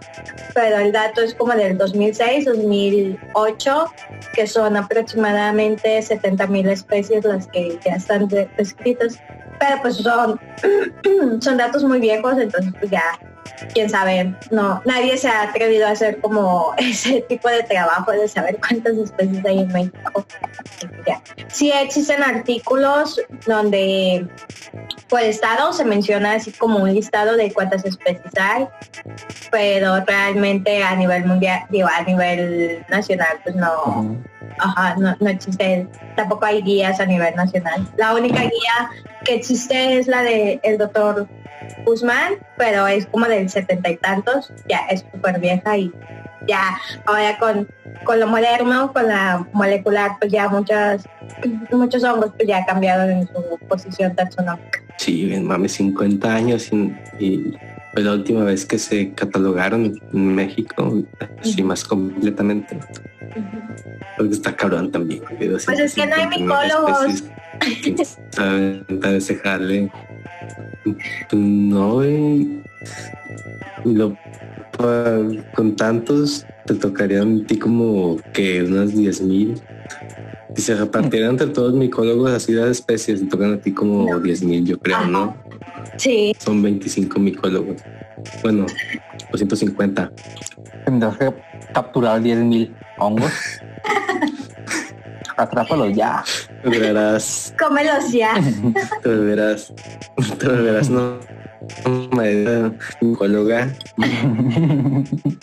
pero el dato es como del 2006, 2008, que son aproximadamente 70.000 especies las que ya están de- descritas, pero pues son, son datos muy viejos, entonces pues ya quién sabe, no, nadie se ha atrevido a hacer como ese tipo de trabajo de saber cuántas especies hay en México. Sí existen artículos donde por estado se menciona así como un listado de cuántas especies hay, pero realmente a nivel mundial, digo, a nivel nacional, pues no. Ajá, no, no existe, tampoco hay guías a nivel nacional. La única guía que existe es la de el doctor Guzmán, pero es como del setenta y tantos, ya es súper vieja y ya ahora con, con lo moderno, con la molecular, pues ya muchas, muchos hongos pues ya cambiado en su posición taxonómica. Sí, mames, 50 años y, fue la última vez que se catalogaron en México, así más completamente. Porque está cabrón también. Pues es que no hay micólogos. ese jale. No, lo, con tantos te tocarían a ti como que unas 10 mil. Si se repartieran entre todos los micólogos así de especies, te tocan a ti como 10 mil, yo creo, ¿no? Sí. Son 25 micólogos. Bueno, 250. Tendrás que capturar 10 mil hongos. Atrápalos ya. Te verás. Cómelos ya. Te verás. Te verás, no. Psicóloga.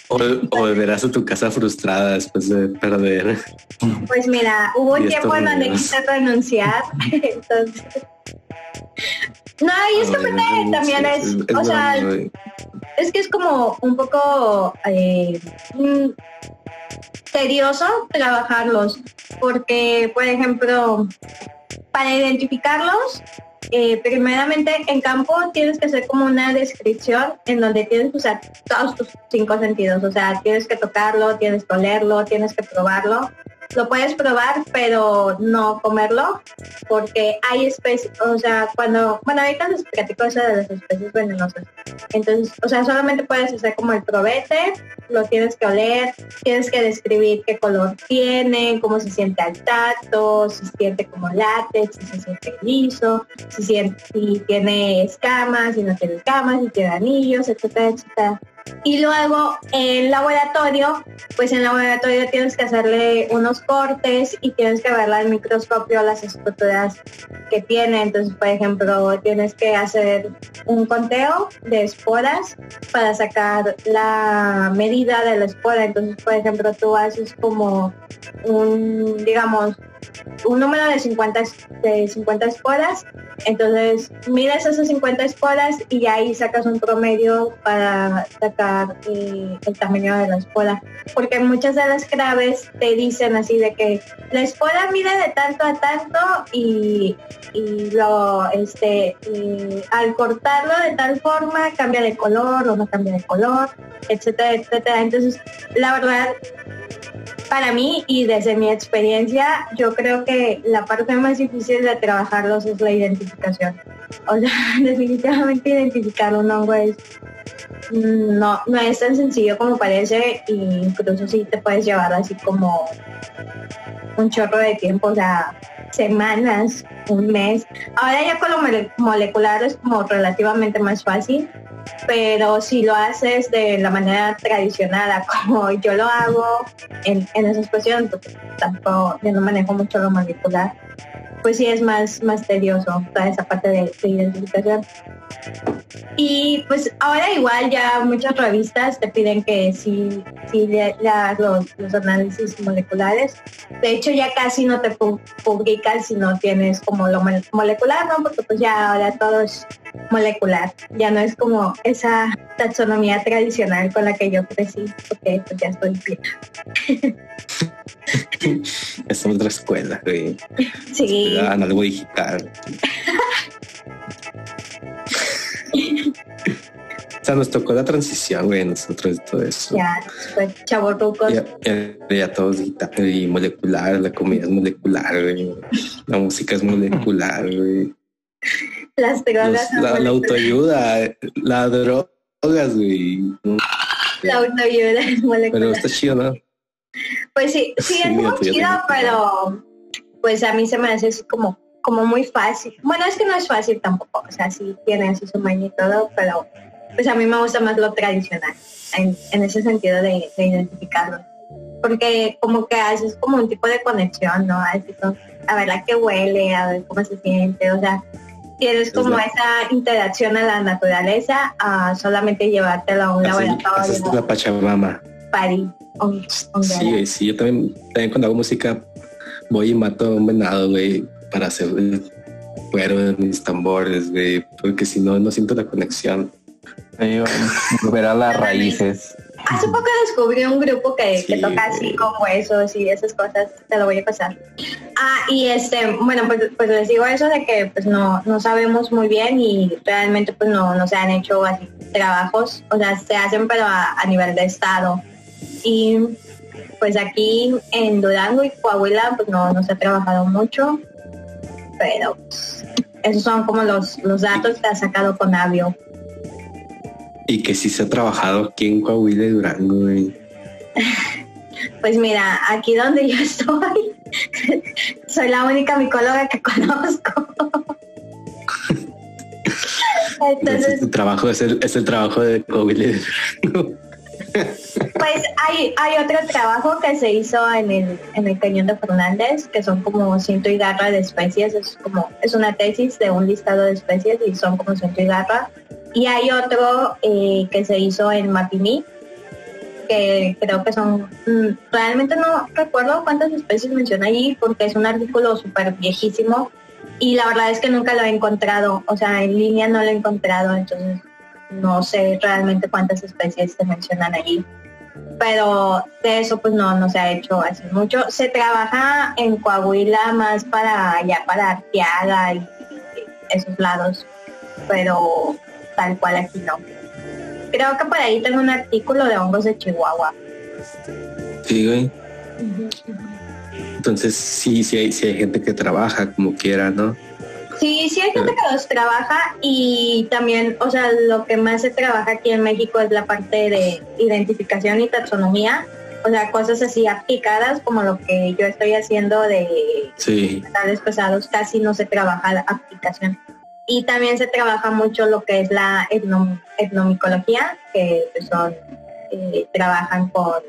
o, o volverás a tu casa frustrada después de perder. Pues mira, hubo un tiempo en donde quise renunciar. Entonces. No, y es que también es, o sea, es que es como un poco eh, mm, tedioso trabajarlos, porque, por ejemplo, para identificarlos, eh, primeramente en campo tienes que hacer como una descripción en donde tienes que usar todos tus cinco sentidos, o sea, tienes que tocarlo, tienes que olerlo, tienes que probarlo lo puedes probar, pero no comerlo, porque hay especies, o sea, cuando, bueno, ahorita les platico eso de las especies venenosas. Entonces, o sea, solamente puedes hacer como el probete, lo tienes que oler, tienes que describir qué color tiene, cómo se siente al tacto, si siente como látex, si se siente liso, si, siente, si tiene escamas, si no tiene escamas, si tiene anillos, etcétera, etcétera. Y luego en laboratorio, pues en laboratorio tienes que hacerle unos cortes y tienes que verla al microscopio las estructuras que tiene. Entonces, por ejemplo, tienes que hacer un conteo de esporas para sacar la medida de la espora. Entonces, por ejemplo, tú haces como un, digamos, un número de 50, de 50 esporas, entonces mides esas 50 esporas y ahí sacas un promedio para sacar eh, el tamaño de la espora. Porque muchas de las claves te dicen así de que la espora mide de tanto a tanto y, lo este al cortarlo de tal forma cambia de color o no cambia de color, etcétera, etcétera. Entonces, la verdad, para mí y desde mi experiencia, yo creo que la parte más difícil de trabajarlos es la identificación. O sea, definitivamente identificar un hongo es no, no es tan sencillo como parece e incluso si te puedes llevar así como un chorro de tiempo, o sea, semanas, un mes. Ahora ya con lo molecular es como relativamente más fácil, pero si lo haces de la manera tradicional, como yo lo hago en, en esa expresión, tampoco yo no manejo mucho lo molecular, pues sí es más, más tedioso toda esa parte de, identificación. Y pues ahora igual ya muchas revistas te piden que si, si leas los, los, análisis moleculares. De hecho ya casi no te publicas si no tienes como lo molecular, ¿no? Porque pues ya ahora todo es molecular. Ya no es como esa taxonomía tradicional con la que yo crecí, porque pues ya estoy vieja. es otra escuela, güey. Sí. algo digital. O sea, nos tocó la transición, güey, nosotros todo eso. Ya, pues, chavos Ya, ya, ya todo digital y molecular, la comida es molecular, güey. La música es molecular, güey. Las drogas. la, la, autoayuda, la drogas, güey. La autoayuda es molecular. Pero está chido, ¿no? Pues sí, sí, es muy chido, pero pues a mí se me hace así como, como muy fácil. Bueno, es que no es fácil tampoco, o sea, sí tiene su maña y todo, pero pues a mí me gusta más lo tradicional, en, en ese sentido de, identificarlo. Porque como que haces como un tipo de conexión, ¿no? Así a ver a qué huele, a ver cómo se siente, o sea, tienes como esa interacción a la naturaleza a solamente llevártelo a un laboratorio. es la Pachamama. París. Sí, sí, yo también, también cuando hago música voy y mato a un venado, güey, para hacer cuero de mis tambores, güey, porque si no, no siento la conexión. volver a las raíces. Hace poco descubrí un grupo que, toca así con huesos y esas cosas, te lo voy a pasar. Ah, y este, bueno, pues, pues, les digo eso de que pues no, no sabemos muy bien y realmente pues no, no se han hecho así trabajos, o sea, se hacen pero a, nivel de estado. Y pues aquí en Durango y Coahuila pues no, no se ha trabajado mucho, pero pues, esos son como los, los datos que ha sacado con Avio y que sí se ha trabajado aquí en Coahuila y Durango, Pues mira, aquí donde yo estoy, soy la única micóloga que conozco. Entonces, tu trabajo es el, es el trabajo de Coahuila y Durango. Pues hay, hay otro trabajo que se hizo en el, en el cañón de Fernández, que son como ciento y garra de especies, es como, es una tesis de un listado de especies y son como ciento y garra. Y hay otro eh, que se hizo en Mapimí, que creo que son, mm, realmente no recuerdo cuántas especies menciona allí porque es un artículo súper viejísimo y la verdad es que nunca lo he encontrado, o sea, en línea no lo he encontrado, entonces no sé realmente cuántas especies se mencionan allí. Pero de eso pues no, no se ha hecho así mucho. Se trabaja en Coahuila más para ya para Arteaga y esos lados, pero tal cual aquí no. Creo que por ahí tengo un artículo de hongos de Chihuahua. Sí, güey. Entonces sí, sí hay, sí hay gente que trabaja como quiera, ¿no? Sí, sí hay gente que los trabaja y también, o sea, lo que más se trabaja aquí en México es la parte de identificación y taxonomía, o sea, cosas así aplicadas como lo que yo estoy haciendo de sí. metales pesados, casi no se trabaja la aplicación. Y también se trabaja mucho lo que es la etnomicología, que son, eh, trabajan con,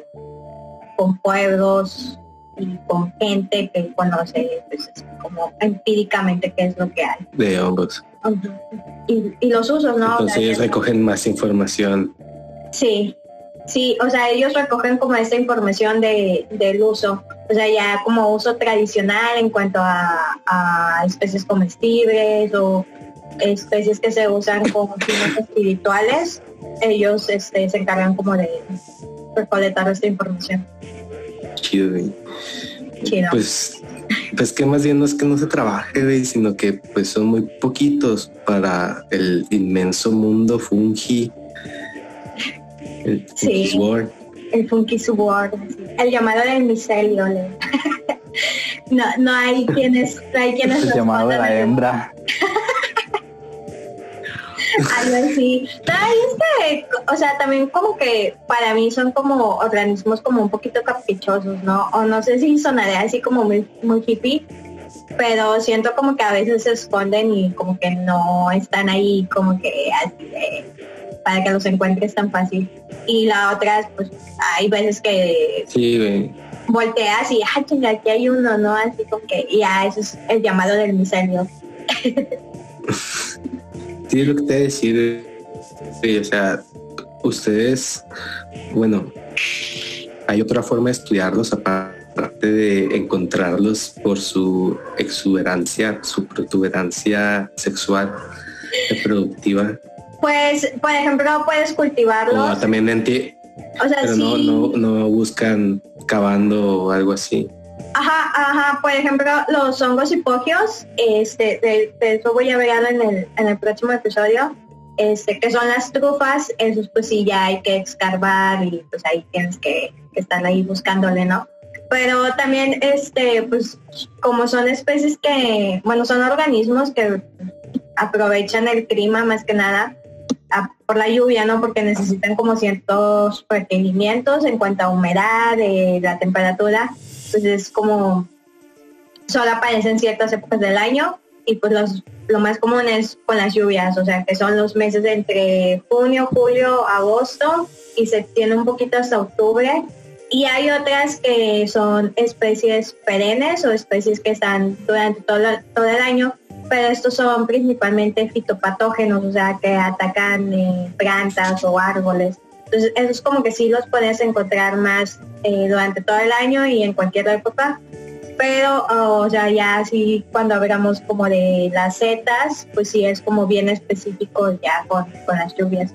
con pueblos y con gente que conoce pues, como empíricamente qué es lo que hay. De hongos. y, los usos, ¿no? Entonces ellos recogen más información. Sí, sí, o sea, ellos recogen como esta información de, del uso, o sea, ya como uso tradicional en cuanto a, a especies comestibles o especies que se usan como fines espirituales, ellos este, se encargan como de recolectar esta información. Chido, Pues, pues que más bien no es que no se trabaje, sino que pues son muy poquitos para el inmenso mundo fungi. El sí, funky el funky sword, el llamado del micelio. no, no hay quienes, no hay quienes. El llamado de la hembra. Así. o sea, también como que para mí son como organismos como un poquito caprichosos, ¿no? O no sé si sonaré así como muy, muy hippie, pero siento como que a veces se esconden y como que no están ahí como que así para que los encuentres tan fácil. Y la otra, pues hay veces que sí, volteas y, ah, chinga, aquí hay uno, ¿no? Así como que ya, eso es el llamado del micelio. Sí, lo que te decir. o sea, ustedes, bueno, hay otra forma de estudiarlos aparte de encontrarlos por su exuberancia, su protuberancia sexual reproductiva. Pues, por ejemplo, puedes cultivarlos. O también en ti. O sea, pero no, no, no buscan cavando o algo así. Ajá, ajá, por ejemplo, los hongos hipogios, este, de, eso voy a ver en el, en el próximo episodio, este, que son las trufas, esos pues sí ya hay que escarbar y pues ahí tienes que, estar ahí buscándole, ¿no? Pero también, este, pues como son especies que, bueno, son organismos que aprovechan el clima más que nada por la lluvia, ¿no? Porque necesitan como ciertos requerimientos en cuanto a humedad, de la temperatura pues es como solo aparecen ciertas épocas del año y pues lo más común es con las lluvias, o sea que son los meses entre junio, julio, agosto y se tiene un poquito hasta octubre. Y hay otras que son especies perennes o especies que están durante todo, todo el año, pero estos son principalmente fitopatógenos, o sea que atacan eh, plantas o árboles. Entonces, eso es como que sí los puedes encontrar más eh, durante todo el año y en cualquier época. pero o sea ya así cuando hablamos como de las setas pues sí es como bien específico ya con, con las lluvias.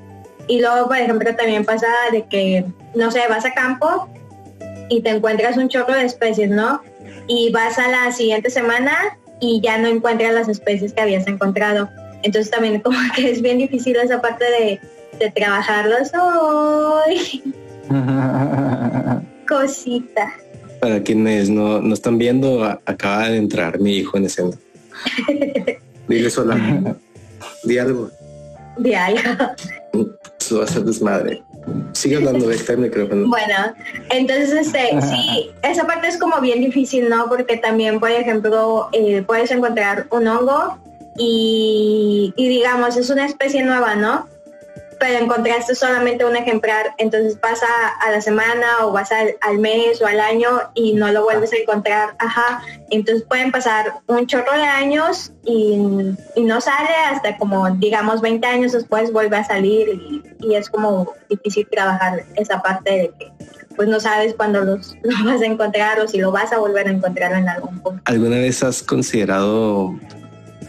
Y luego por ejemplo también pasa de que no sé vas a campo y te encuentras un chorro de especies no y vas a la siguiente semana y ya no encuentras las especies que habías encontrado. Entonces también como que es bien difícil esa parte de, de trabajarlos. Hoy cosita para quienes no, no están viendo, acaba de entrar mi hijo en escena. Dile sola. Di algo. Di algo. Eso va a ser desmadre. Sigue hablando de este micrófono. Bueno, entonces este, sí, esa parte es como bien difícil, ¿no? Porque también, por ejemplo, eh, puedes encontrar un hongo y, y digamos, es una especie nueva, ¿no? Pero encontraste solamente un ejemplar, entonces pasa a la semana o vas al, mes o al año y no lo vuelves a encontrar, ajá, entonces pueden pasar un chorro de años y, no sale hasta como digamos 20 años después vuelve a salir y, es como difícil trabajar esa parte de que pues no sabes cuándo los, los vas a encontrar o si lo vas a volver a encontrar en algún punto. ¿Alguna vez has considerado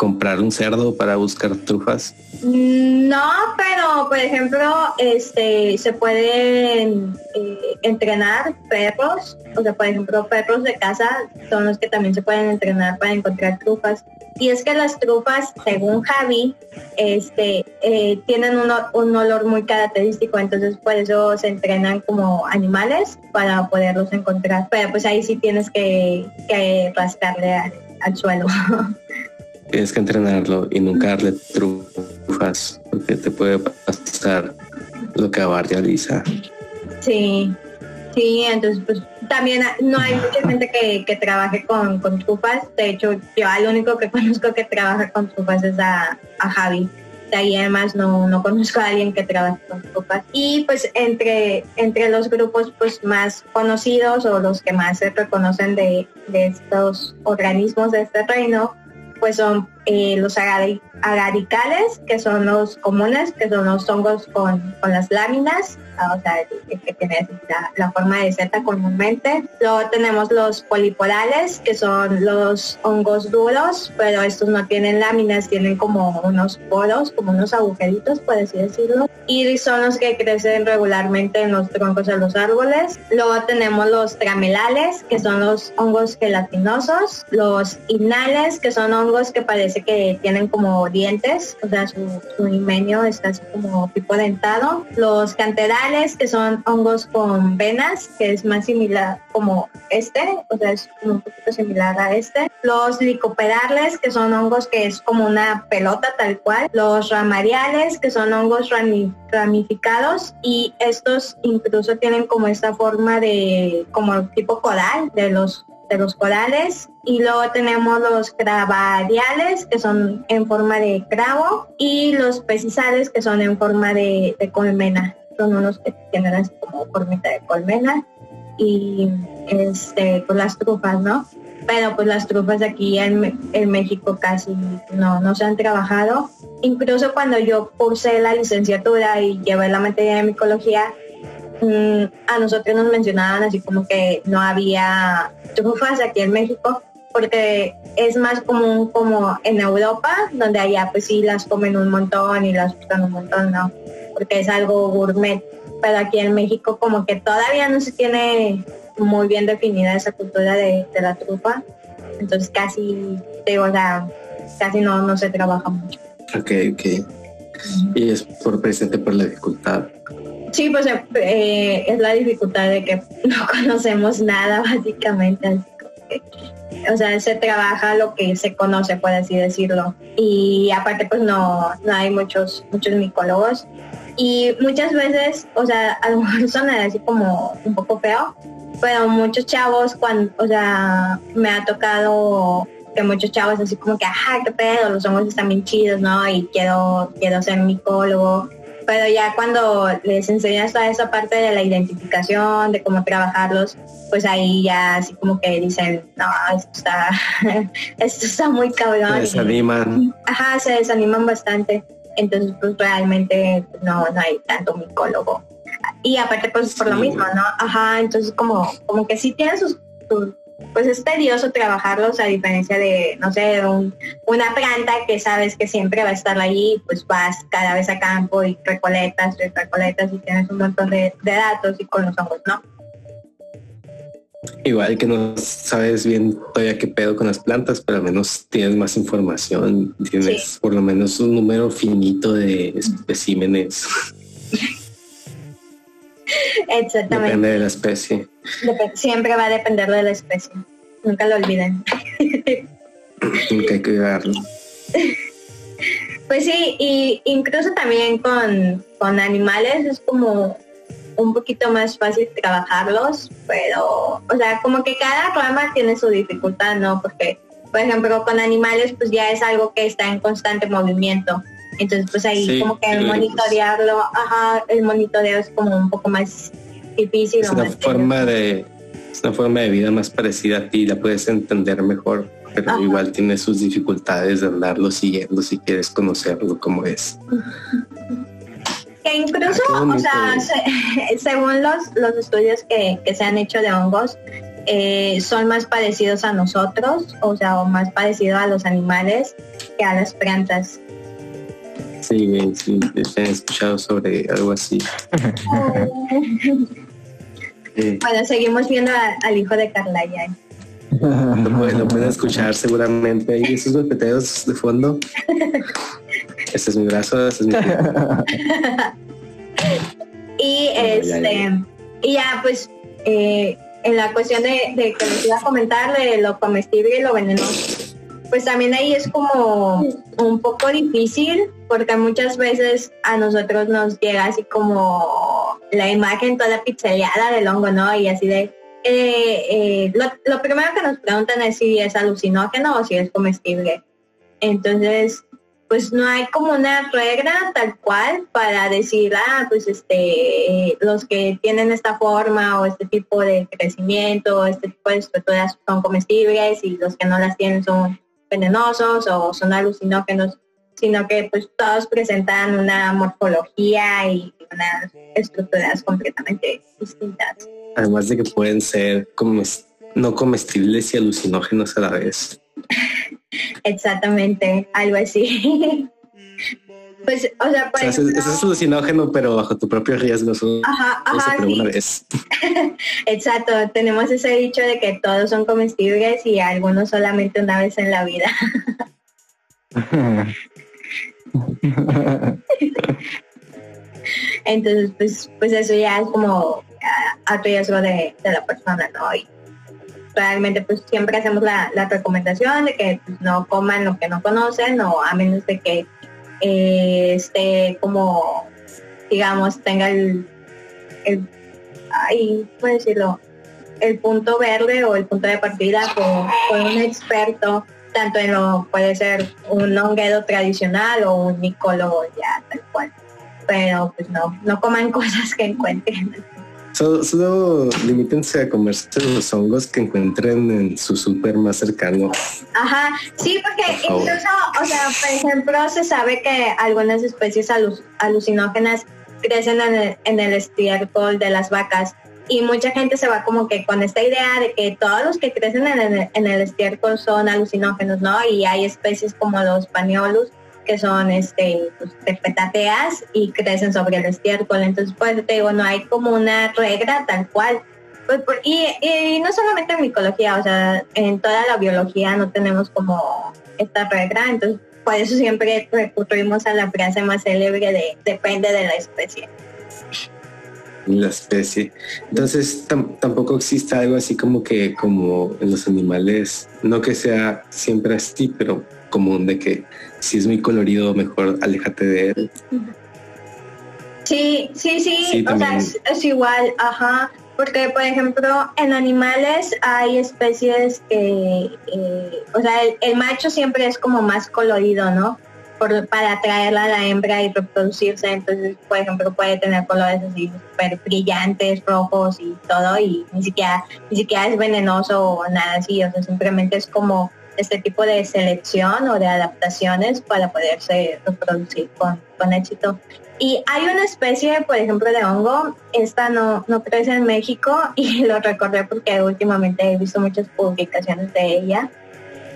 comprar un cerdo para buscar trufas? No, pero por ejemplo, este se pueden eh, entrenar perros, o sea, por ejemplo, perros de casa son los que también se pueden entrenar para encontrar trufas. Y es que las trufas, según Javi, este, eh, tienen un, olor muy característico, entonces por eso se entrenan como animales para poderlos encontrar. Pero pues ahí sí tienes que rascarle al suelo. tienes que entrenarlo y nunca darle trufas, porque te puede pasar lo que a Bart Lisa. Sí, sí, entonces pues también no hay mucha gente que, trabaje con, trufas. De hecho, yo al único que conozco que trabaja con trufas es a, Javi. De ahí además no, no conozco a alguien que trabaje con trufas. Y pues entre, entre los grupos pues más conocidos o los que más se reconocen de, de estos organismos de este reino, pues son eh, los agaricales, que son los comunes, que son los hongos con, con las láminas, o sea, que tiene la, forma de seta comúnmente. Luego tenemos los polipodales, que son los hongos duros, pero estos no tienen láminas, tienen como unos poros, como unos agujeritos, por así decirlo. Y son los que crecen regularmente en los troncos de los árboles. Luego tenemos los tramelales, que son los hongos gelatinosos. Los inales, que son hongos que que tienen como dientes, o sea, su, su himenio está así como tipo dentado. Los canterales, que son hongos con venas, que es más similar como este, o sea, es un poquito similar a este. Los licopedales, que son hongos que es como una pelota tal cual. Los ramariales, que son hongos ramificados y estos incluso tienen como esta forma de, como tipo coral de los de los corales y luego tenemos los cravariales que son en forma de cravo y los pecizales que son en forma de colmena son unos que tienen así como formita de colmena y este pues las trufas, ¿no? Pero pues las trufas aquí en, en México casi no, no se han trabajado. Incluso cuando yo cursé la licenciatura y llevé la materia de micología, mm, a nosotros nos mencionaban así como que no había trufas aquí en México porque es más común como en Europa, donde allá pues sí las comen un montón y las buscan un montón, ¿no? porque es algo gourmet. Pero aquí en México como que todavía no se tiene muy bien definida esa cultura de, la trufa. Entonces casi, digo, o sea, casi no, no se trabaja mucho. Ok, ok. Y es por presente por la dificultad. Sí, pues eh, es la dificultad de que no conocemos nada básicamente. o sea, se trabaja lo que se conoce, por así decirlo. Y aparte pues no, no hay muchos, muchos micólogos y muchas veces, o sea, a lo mejor suena así como un poco feo, pero muchos chavos, cuando, o sea, me ha tocado que muchos chavos así como que, ajá, qué pedo, los hongos están bien chidos, ¿no? Y quiero, quiero ser micólogo. Pero ya cuando les enseñas toda esa parte de la identificación, de cómo trabajarlos, pues ahí ya así como que dicen, no, esto está, esto está muy cabrón. Se desaniman. Ajá, se desaniman bastante entonces pues realmente no, no hay tanto micólogo. Y aparte pues por lo mismo, ¿no? Ajá, entonces como, como que sí tiene sus, pues es tedioso trabajarlos a diferencia de, no sé, una planta que sabes que siempre va a estar allí, pues vas cada vez a campo y recolectas, recolectas y tienes un montón de, datos y con los ojos, ¿no? Igual que no sabes bien todavía qué pedo con las plantas, pero al menos tienes más información, tienes por lo menos un número finito de especímenes. Exactamente. Depende de la especie. Siempre va a depender de la especie. Nunca lo olviden. Nunca hay que cuidarlo. Pues sí, y incluso también con, con animales es como un poquito más fácil trabajarlos, pero, o sea, como que cada rama tiene su dificultad, ¿no? Porque, por ejemplo, con animales, pues ya es algo que está en constante movimiento. Entonces, pues ahí como que el monitorearlo, ajá, el monitoreo es como un poco más difícil. Es una forma de, es una forma de vida más parecida a ti, la puedes entender mejor, pero igual tiene sus dificultades de andarlo siguiendo si quieres conocerlo como es. Que incluso, ah, o sea, según los, los estudios que, que se han hecho de hongos, eh, son más parecidos a nosotros, o sea, o más parecidos a los animales que a las plantas. Sí, sí, he escuchado sobre algo así. Bueno, seguimos viendo al hijo de Carla ya. Lo, pueden, escuchar seguramente ahí, esos golpeteos de fondo. Este es mi brazo, este es mi Y este, y ya pues eh, en la cuestión de, de, que les iba a comentar de lo comestible y lo venenoso pues también ahí es como un poco difícil porque muchas veces a nosotros nos llega así como la imagen toda pixelada del hongo, ¿no? Y así de... Eh, eh, lo, primero que nos preguntan es si es alucinógeno o si es comestible. Entonces, pues no hay como una regla tal cual para decir, ah, pues este, los que tienen esta forma o este tipo de crecimiento, este tipo de estructuras son comestibles y los que no las tienen son venenosos o son alucinógenos, sino que pues todos presentan una morfología y unas estructuras completamente distintas. Además de que pueden ser como no comestibles y alucinógenos a la vez. Exactamente, algo así. Pues, o sea, pues. eso, es alucinógeno, pero bajo tu propio riesgo. ajá, ajá. una vez. Exacto, tenemos ese dicho de que todos son comestibles y algunos solamente una vez en la vida. Entonces, pues, pues eso ya es como a, riesgo de, la persona, ¿no? Y realmente pues siempre hacemos la, recomendación de que pues, no coman lo que no conocen o a menos de que eh, esté como, digamos, tenga el, el ay, ¿cómo decirlo? El punto verde o el punto de partida con, un experto, tanto en lo, puede ser un honguero tradicional o un micólogo ya tal cual. Pero pues no, no coman cosas que encuentren. Solo, limítense a comerse los hongos que encuentren en su súper más cercano. Ajá, sí, porque incluso, o sea, por ejemplo, se sabe que algunas especies alucinógenas crecen en el, en el estiércol de las vacas y mucha gente se va como que con esta idea de que todos los que crecen en el, en el estiércol son alucinógenos, ¿no? Y hay especies como los paniolus que son este pues, petateas y crecen sobre el estiércol. Entonces, pues te digo, no hay como una regla tal cual. Pues, y, y, no solamente en micología, o sea, en toda la biología no tenemos como esta regla. Entonces, por eso siempre recurrimos a la frase más célebre de depende de la especie. La especie. Entonces tampoco existe algo así como que como en los animales, no que sea siempre así, pero común de que si es muy colorido, mejor aléjate de él. Sí, sí, sí, o sea, es, igual, ajá, porque por ejemplo en animales hay especies que, eh, o sea, el, macho siempre es como más colorido, ¿no? Por, para atraerla a la hembra y reproducirse, entonces por ejemplo puede tener colores así súper brillantes, rojos y todo, y ni siquiera, ni siquiera es venenoso o nada así, o sea, simplemente es como este tipo de selección o de adaptaciones para poderse reproducir con, con éxito. Y hay una especie, por ejemplo, de hongo, esta no, no crece en México y lo recordé porque últimamente he visto muchas publicaciones de ella,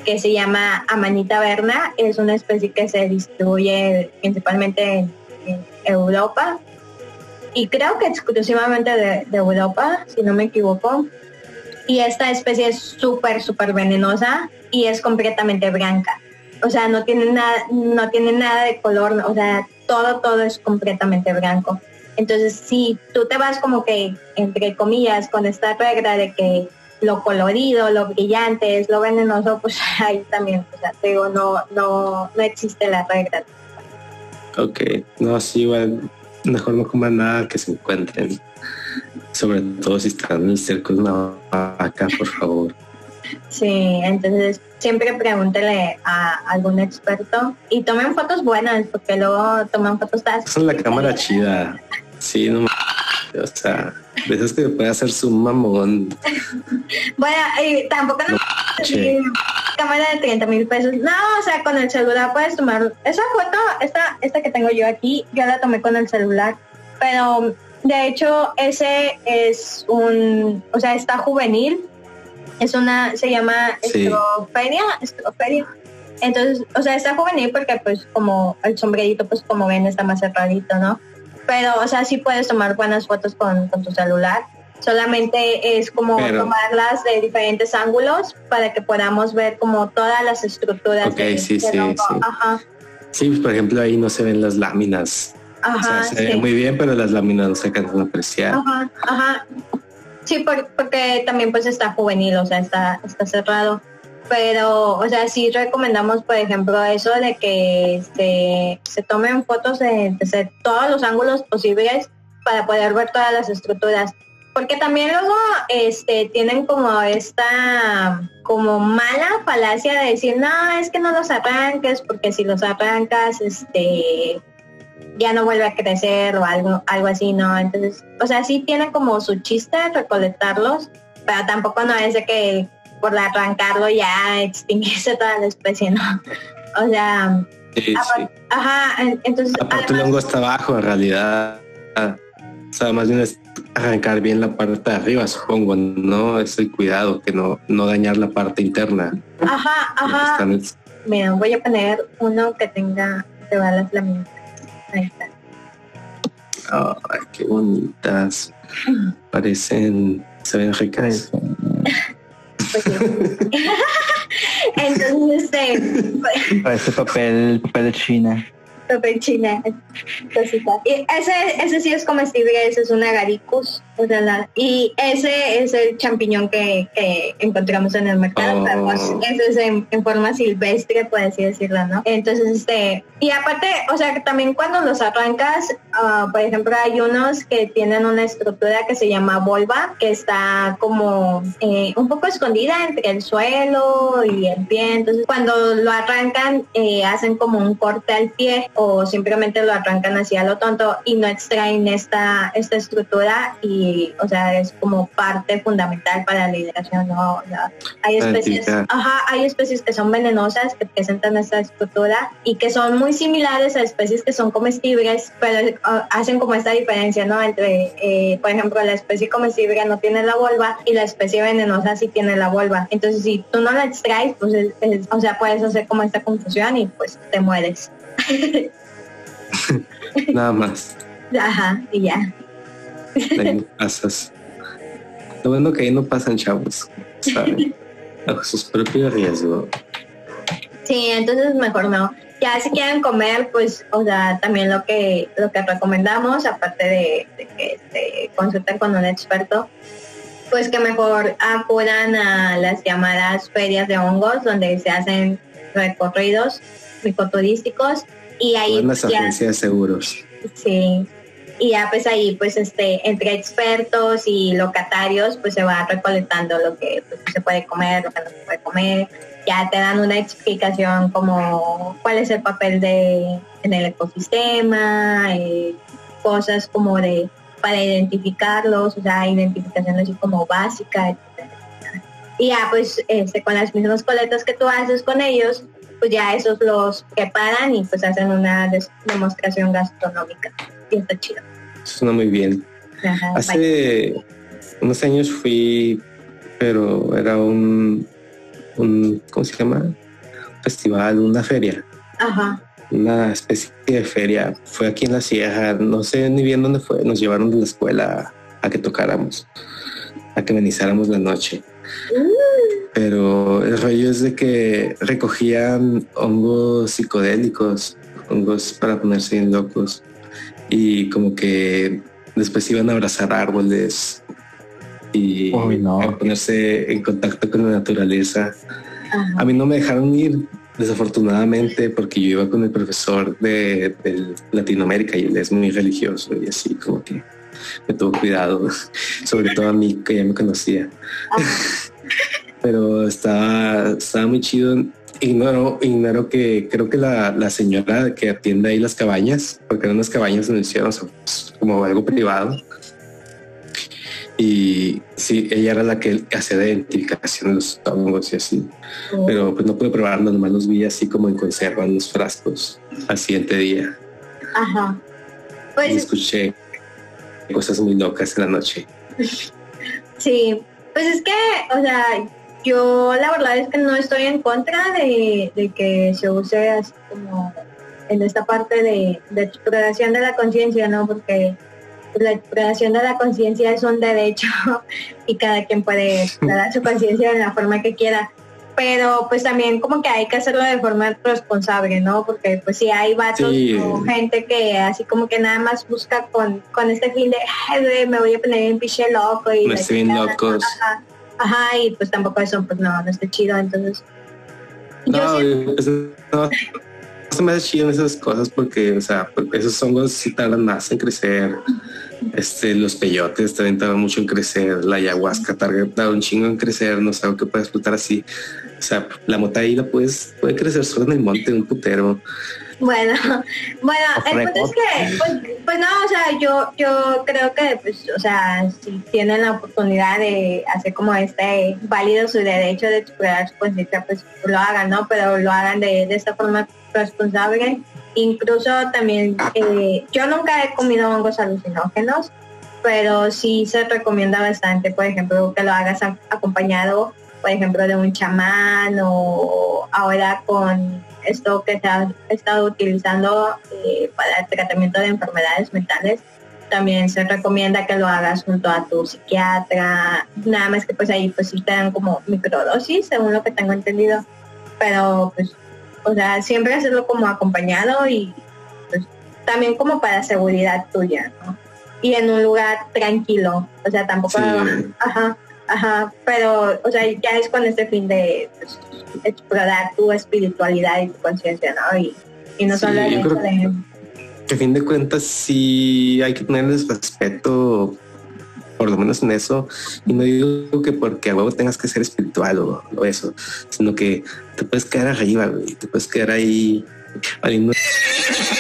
que se llama Amanita verna, es una especie que se distribuye principalmente en, Europa y creo que exclusivamente de, de Europa, si no me equivoco. Y esta especie es súper, súper venenosa y es completamente blanca. O sea, no tiene nada, no tiene nada de color, o sea, todo, todo es completamente blanco. Entonces, si tú te vas como que, entre comillas, con esta regla de que lo colorido, lo brillante es lo venenoso, pues ahí también, o sea, te digo, no, no, no existe la regla. Ok, no, sí, igual, mejor no coman nada que se encuentren, sobre todo si están en el cerco de una vaca, por favor. Sí, entonces siempre pregúntele a algún experto y tomen fotos buenas porque luego toman fotos Son la cámara chida. Sí, no o sea, de esas que puede hacer su mamón. bueno, y tampoco no cámara de 30 mil pesos. No, o sea, con el celular puedes tomar esa foto, esta, esta que tengo yo aquí, yo la tomé con el celular, pero de hecho ese es un, o sea, está juvenil es una, se llama estroferia. Entonces, o sea, está juvenil porque pues como el sombrerito, pues como ven, está más cerradito, ¿no? Pero, o sea, sí puedes tomar buenas fotos con, tu celular. Solamente es como tomarlas de diferentes ángulos para que podamos ver como todas las estructuras. Ok, sí, sí, sí. Ajá. Sí, por ejemplo, ahí no se ven las láminas. Ajá, o sea, se ve muy bien, pero las láminas no se alcanzan a apreciar. Ajá, ajá. Sí, porque también pues está juvenil, o sea, está, está cerrado. Pero, o sea, sí recomendamos, por ejemplo, eso de que se, se tomen fotos de, todos los ángulos posibles para poder ver todas las estructuras. Porque también luego este, tienen como esta como mala falacia de decir, no, es que no los arranques, porque si los arrancas, este, ya no vuelve a crecer o algo, algo así, ¿no? Entonces, o sea, sí tiene como su chiste recolectarlos, pero tampoco no es de que por arrancarlo ya extinguirse toda la especie, ¿no? O sea, ajá, entonces... Aparte el hongo está abajo en realidad. O sea, más bien es arrancar bien la parte de arriba, supongo, ¿no? Es el cuidado, que no, no dañar la parte interna. Ajá, ajá. Mira, voy a poner uno que tenga de balas la misma. Ahí Ay, qué bonitas. Parecen, se ven ricas. Pues Entonces, este, Parece papel, papel de China papel china, Y ese, ese sí es comestible, ese es un agaricus, y ese es el champiñón que, encontramos en el mercado, pues, oh. ese es en, forma silvestre, por así decirlo, ¿no? Entonces, este, y aparte, o sea, que también cuando los arrancas, ah, por ejemplo, hay unos que tienen una estructura que se llama volva, que está como eh, un poco escondida entre el suelo y el pie, entonces cuando lo arrancan, eh, hacen como un corte al pie o simplemente lo arrancan hacia lo tonto y no extraen esta, esta estructura y, o sea, es como parte fundamental para la hidratación, ¿no? hay especies, ajá, hay especies que son venenosas, que presentan esta estructura y que son muy similares a especies que son comestibles, pero ah, hacen como esta diferencia, ¿no? Entre, eh, por ejemplo, la especie comestible no tiene la volva y la especie venenosa sí tiene la volva. Entonces, si tú no la extraes, pues, o sea, puedes hacer como esta confusión y pues te mueres. Nada más. Ajá, y ya. pasas. Lo bueno que ahí no pasan chavos, ¿saben? Bajo sus propios riesgos. Sí, entonces mejor no. Ya si quieren comer, pues, o sea, también lo que lo que recomendamos, aparte de, que se consulten con un experto, pues que mejor acudan a las llamadas ferias de hongos, donde se hacen recorridos micoturísticos y ahí las ya, agencias de seguros. Sí. Y ya pues ahí pues este entre expertos y locatarios pues se va recolectando lo que pues, se puede comer, lo que no se puede comer. Ya te dan una explicación como cuál es el papel de en el ecosistema, eh, cosas como de para identificarlos, o sea, identificación así como básica, Y ya pues este, con las mismas coletas que tú haces con ellos, pues ya esos los preparan y pues hacen una demostración gastronómica. Y está chido. Suena muy bien. Hace unos años fui, pero era un, un, ¿cómo se llama? Festival, una feria. Ajá. Una especie de feria. Fue aquí en la Sierra, no sé ni bien dónde fue. Nos llevaron de la escuela a que tocáramos, a que amenizáramos la noche. Mm. Pero el rollo es de que recogían hongos psicodélicos, hongos para ponerse bien locos. Y como que después iban a abrazar árboles y a ponerse en contacto con la naturaleza. A mí no me dejaron ir, desafortunadamente, porque yo iba con el profesor de, Latinoamérica y él es muy religioso y así como que me tuvo cuidado, sobre todo a mí que ya me conocía. Pero estaba, estaba muy chido. Ignoro, ignoro que creo que la, señora que atiende ahí las cabañas, porque eran unas cabañas donde hicieron como algo privado. Y sí, ella era la que hacía la identificación de los hongos y así. Oh. Pero pues no pude probarlo, nomás los vi así como en conserva en los frascos al siguiente día. Ajá. Pues, escuché cosas muy locas en la noche. Sí, pues es que, o sea, yo la verdad es que no estoy en contra de, que se use así como en esta parte de, de exploración de la conciencia, ¿no? Porque la exploración de la conciencia es un derecho y cada quien puede explorar su conciencia de la forma que quiera pero pues también como que hay que hacerlo de forma responsable, ¿no? Porque pues si hay vatos o gente que así como que nada más busca con, con este fin de, Ay, me voy a poner en piche loco y... Me estoy locos. Ajá, y pues tampoco eso, pues no, no está chido, entonces... No, no, se me hace chido esas cosas porque, o sea, esos hongos sí tardan más en crecer. Este, los peyotes también tardan mucho en crecer. La ayahuasca tarda un chingo en crecer. No sé, que puede explotar así. O sea, la mota ahí la puedes, puede crecer solo en el monte, un putero. Bueno, bueno, el punto es que, pues, pues, no, o sea, yo, yo creo que, pues, o sea, si tienen la oportunidad de hacer como este válido su derecho de explorar su conciencia, pues lo hagan, ¿no? Pero lo hagan de, de esta forma responsable. Incluso también, eh, yo nunca he comido hongos alucinógenos, pero sí se recomienda bastante, por ejemplo, que lo hagas acompañado, por ejemplo, de un chamán o ahora con esto que se ha estado utilizando eh, para el tratamiento de enfermedades mentales. También se recomienda que lo hagas junto a tu psiquiatra, nada más que pues ahí pues sí te dan como microdosis, según lo que tengo entendido. Pero pues, o sea, siempre hacerlo como acompañado y pues también como para seguridad tuya, ¿no? Y en un lugar tranquilo, o sea, tampoco, ajá, ajá, pero, o sea, ya es con este fin de pues, explorar tu espiritualidad y tu conciencia, ¿no? Y, no solo el hecho de... Que a fin de cuentas sí hay que tenerles respeto, por lo menos en eso, y no digo que porque a huevo tengas que ser espiritual o, eso, sino que te puedes quedar arriba, güey, te puedes quedar ahí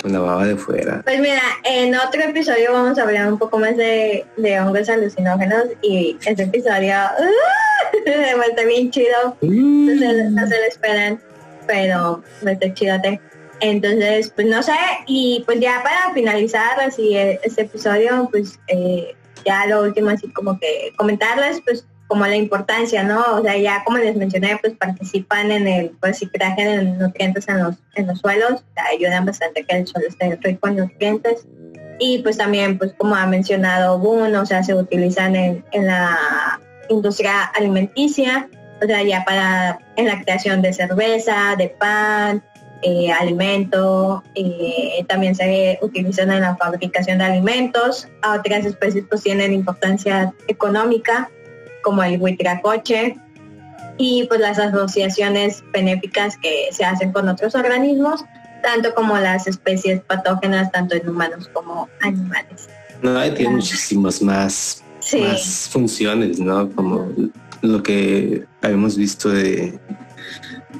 con la baba de fuera. Pues mira, en otro episodio vamos a hablar un poco más de, de hongos alucinógenos y ese episodio uh, está bien chido. No, se, no se lo esperan, pero está chidote. Entonces, pues no sé, y pues ya para finalizar así e, este episodio, pues eh, ya lo último así como que comentarles, pues como la importancia, ¿no? O sea, ya como les mencioné, pues participan en el reciclaje de nutrientes en los, en los suelos, ayudan bastante que el suelo esté rico en nutrientes. Y pues también, pues como ha mencionado Boone, o sea, se utilizan en, en la industria alimenticia, o sea, ya para en la creación de cerveza, de pan, eh, alimento, eh, también se utilizan en la fabricación de alimentos. A otras especies pues tienen importancia económica como el huitracoche y pues las asociaciones benéficas que se hacen con otros organismos, tanto como las especies patógenas, tanto en humanos como animales. No, tiene muchísimas más, más funciones, ¿no? Como lo que habíamos visto de,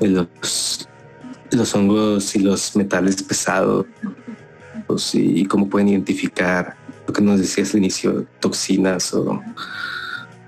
los, los hongos y los metales pesados pues, y cómo pueden identificar lo que nos decías al inicio, toxinas o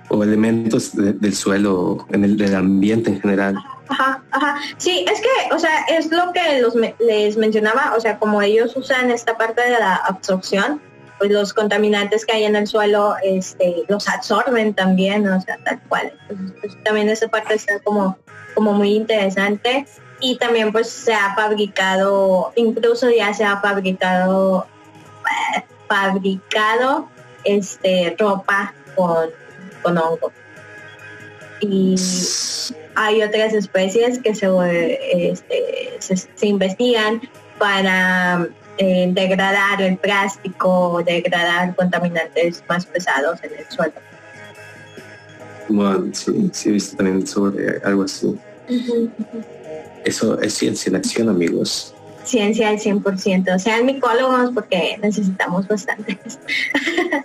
o elementos del suelo, en el ambiente en general. Ajá, ajá. Sí, es que, o sea, es lo que los les mencionaba, o sea, como ellos usan esta parte de la absorción, pues los contaminantes que hay en el suelo, este, los absorben también, o sea, tal cual. pues, también esa parte está como, como muy interesante. Y también pues se ha fabricado, incluso ya se ha fabricado, eh, fabricado este ropa con, con hongo. Y hay otras especies que se, este, se, investigan para eh, degradar el plástico, degradar contaminantes más pesados en el suelo. Bueno, sí, sí he visto también sobre algo así. Eso es ciencia en acción, amigos. Ciencia al 100%. Sean micólogos porque necesitamos bastantes.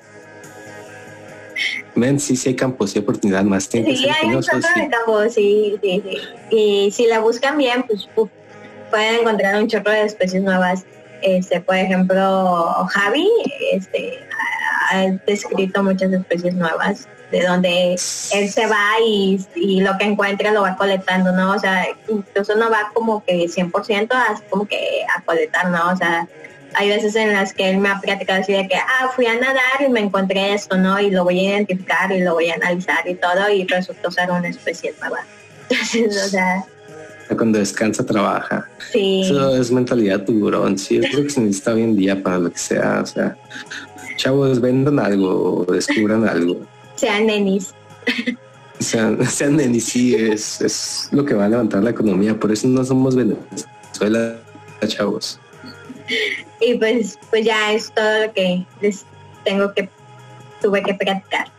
Men, sí, sí hay campos, y oportunidad más. Sí, hay un montón de campos, sí, sí, sí. Y si la buscan bien, pues pueden encontrar un chorro de especies nuevas. Este, por ejemplo, Javi este, ha descrito muchas especies nuevas de donde él se va y, lo que encuentra lo va colectando, ¿no? O sea, incluso no va como que 100% así como que a colectar, ¿no? O sea, hay veces en las que él me ha platicado así de que, ah, fui a nadar y me encontré esto, ¿no? Y lo voy a identificar y lo voy a analizar y todo y resultó ser una especie nueva. Entonces, o sea... Cuando descansa, trabaja. Sí. Eso es mentalidad tiburón, sí, es lo que se necesita hoy en día para lo que sea, o sea, chavos, vendan algo descubran algo sean nenis. Sean, sean nenis, sí, es, es lo que va a levantar la economía. Por eso no somos Venezuela, chavos. Y pues, pues ya es todo lo que les tengo que, tuve que practicar.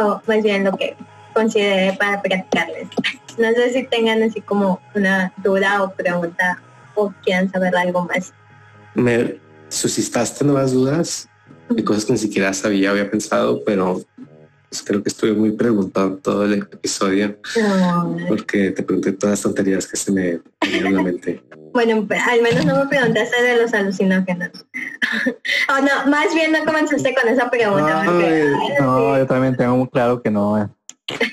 O más bien lo que consideré para practicarles. No sé si tengan así como una duda o pregunta o quieran saber algo más. Me suscitaste nuevas dudas de cosas que ni siquiera sabía, había pensado, pero pues, creo que estuve muy preguntado todo el episodio porque te pregunté todas las tonterías que se me venían en la mente. Bueno, al menos no me preguntaste de los alucinógenos. o no, más bien no comenzaste con esa pregunta. No, yo también tengo muy claro que no. Eh,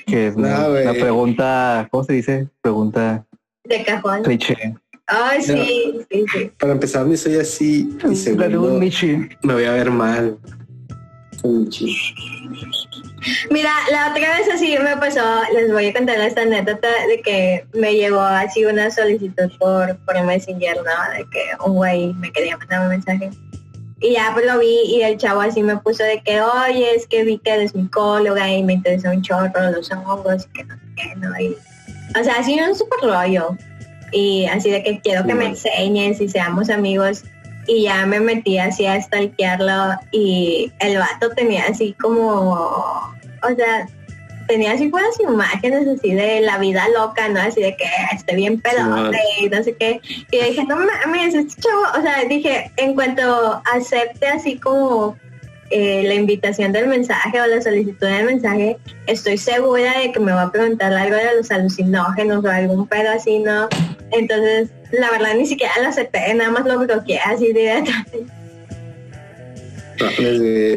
que es una, pregunta, ¿cómo se dice? Pregunta de cajón. Cliché. Ay, sí, sí, sí. Para empezar, me soy así y segundo, me voy a ver mal. Mira, la otra vez así me pasó, les voy a contar esta anécdota de que me llegó así una solicitud por, por Messenger, ¿no? De que un güey me quería mandar un mensaje. Y ya pues lo vi y el chavo así me puso de que, oye, es que vi que eres micóloga y me interesó un chorro los hongos y que no sé qué, ¿no? Y, o sea, así un super rollo. Y así de que quiero que me enseñes y seamos amigos y ya me metí así a stalkearlo y el vato tenía así como, o sea, tenía así buenas imágenes así de la vida loca, ¿no? Así de que esté bien pedote y no sé qué. Y dije, no mames, este chavo, o sea, dije, en cuanto acepte así como eh, la invitación del mensaje o la solicitud del mensaje, estoy segura de que me va a preguntar algo de los alucinógenos o algún pedo así, ¿no? Entonces, la verdad ni siquiera lo acepté, nada más lo bloqueé así directamente.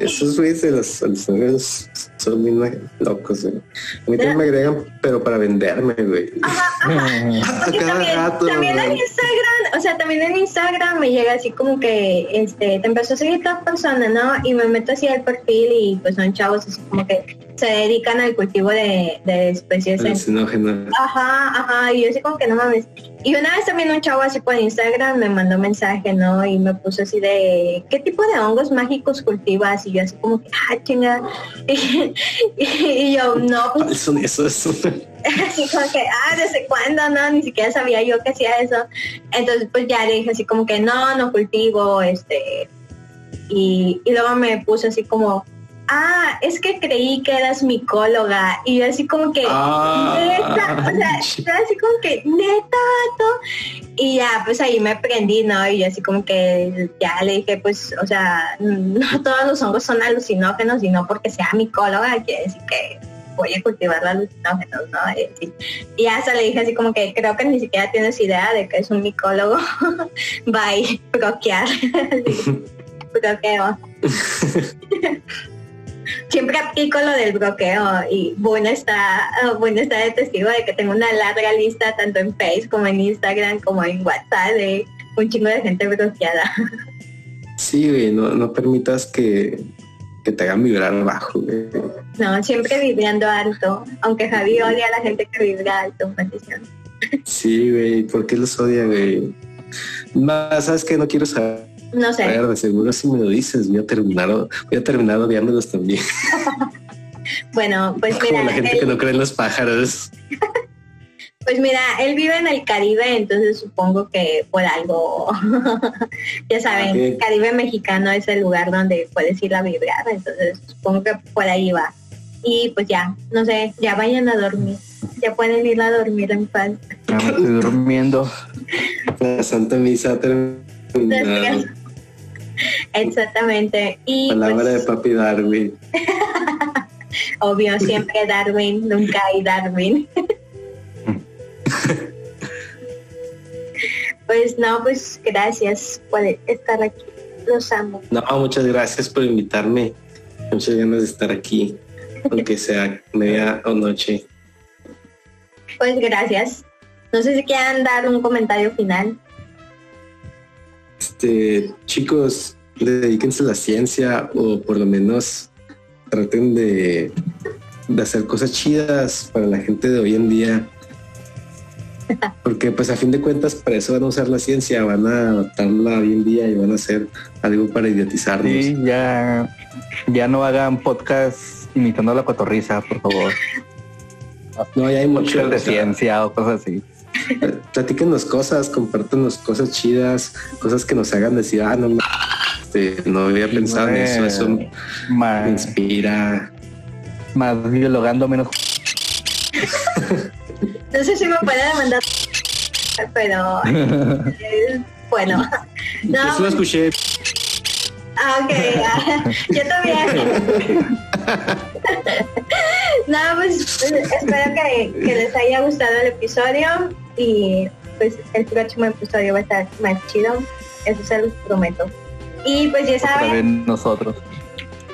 esos güeyes de los alucinógenos son muy locos, güey. A mí también me agregan, pero para venderme, güey. también, en Instagram, o sea, también en Instagram me llega así como que, este, te empezó a seguir toda persona, ¿no? Y me meto así al perfil y pues son chavos así como que se dedican al cultivo de, de especies. Alucinógenas. Ajá, ajá, y yo así como que no mames. Y una vez también un chavo así por Instagram me mandó mensaje, ¿no? Y me puso así de, ¿qué tipo de hongos mágicos cultivas? Y yo así como que, ah, chinga. Y, yo, no, pues... Son esos. así como que, ah, ¿desde cuándo? No, ni siquiera sabía yo que hacía eso. Entonces, pues ya le dije así como que no, no cultivo, este... Y, y luego me puse así como, ah, es que creí que eras micóloga. Y yo así como que, ah. neta, o sea, así como que, neta, vato. Y ya, pues ahí me prendí, ¿no? Y yo así como que ya le dije, pues, o sea, no todos los hongos son alucinógenos, y no porque sea micóloga, quiere decir que voy a cultivar los alucinógenos, ¿no? Y, ya hasta le dije así como que creo que ni siquiera tienes idea de que es un micólogo. Bye, bloquear. Bloqueo. Siempre aplico lo del bloqueo y bueno está, bueno está de testigo de que tengo una larga lista tanto en Facebook como en Instagram como en WhatsApp de un chingo de gente bloqueada. Sí, güey, no, no permitas que, que te hagan vibrar bajo, güey. No, siempre vibrando alto, aunque Javi odia a la gente que vibra alto, maldición. Sí, güey, ¿por qué los odia, güey? Más, ¿sabes que No quiero saber. No sé. A ver, de seguro si me lo dices, voy a terminar, voy a terminar odiándolos también. bueno, pues mira. Como la gente que no cree en los pájaros. Pues mira, él vive en el Caribe, entonces supongo que por algo, ya saben, Caribe mexicano es el lugar donde puedes ir a vibrar, entonces supongo que por ahí va. Y pues ya, no sé, ya vayan a dormir, ya pueden ir a dormir en paz. Ya me estoy durmiendo. La Santa Misa Exactamente. Y Palabra pues, de papi Darwin. Obvio, siempre Darwin, nunca hay Darwin. pues no, pues gracias por estar aquí. Los amo. No, muchas gracias por invitarme. Muchas ganas de estar aquí, aunque sea media o noche. Pues gracias. No sé si quieran dar un comentario final. Este, chicos, dedíquense a la ciencia o por lo menos traten de, de hacer cosas chidas para la gente de hoy en día porque pues a fin de cuentas para eso van a usar la ciencia, van a adaptarla hoy en día y van a hacer algo para idiotizarnos. Sí, ya, ya no hagan podcast imitando a la cotorriza, por favor. No, ya hay mucho de ciencia o cosas así. Platíquenos cosas, compártenos cosas chidas, cosas que nos hagan decir, ah, no, este, no había pensado en eso, eso me inspira. Más biologando, menos no sé si me puede demandar, pero eh, bueno. No, Yo lo escuché. Ah, ok, yo también. no, pues espero que, que, les haya gustado el episodio y pues el próximo episodio va a estar más chido, eso se los prometo. Y pues ya saben. nosotros.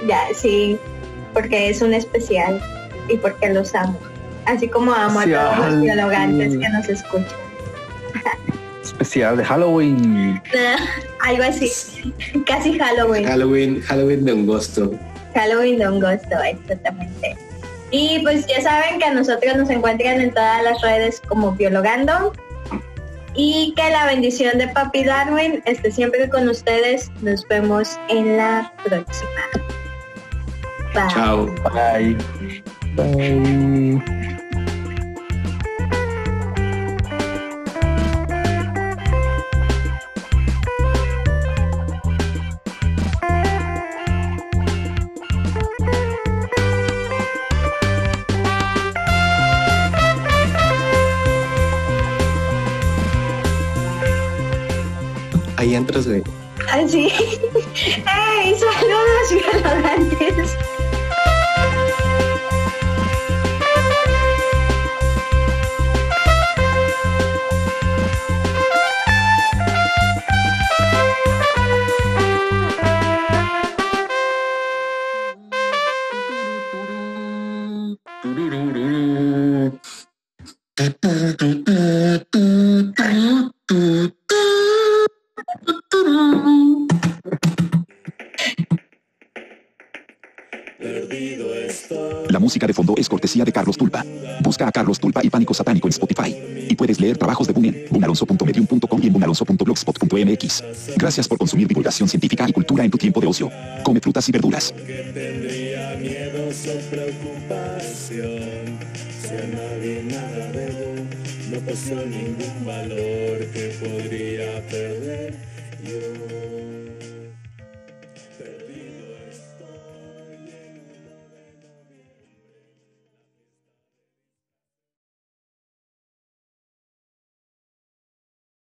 Ya, sí, porque es un especial y porque los amo así como amo a todos los dialogantes que nos escuchan. Especial de Halloween. algo así, casi Halloween. Halloween, Halloween de un gusto. Halloween de un gusto, exactamente. Y pues ya saben que a nosotros nos encuentran en todas las redes como Biologando. Y que la bendición de Papi Darwin esté siempre con ustedes. Nos vemos en la próxima. Bye. Chao. Bye. Bye. Ahí entras, güey. Ah, sí. ¡Ey! Cortesía de Carlos Tulpa. Busca a Carlos Tulpa y Pánico Satánico en Spotify. Y puedes leer trabajos de Bunen, bunalonso.medium.com y en bunalonso.blogspot.mx. Gracias por consumir divulgación científica y cultura en tu tiempo de ocio. Come frutas y verduras. no ningún valor que podría perder yo.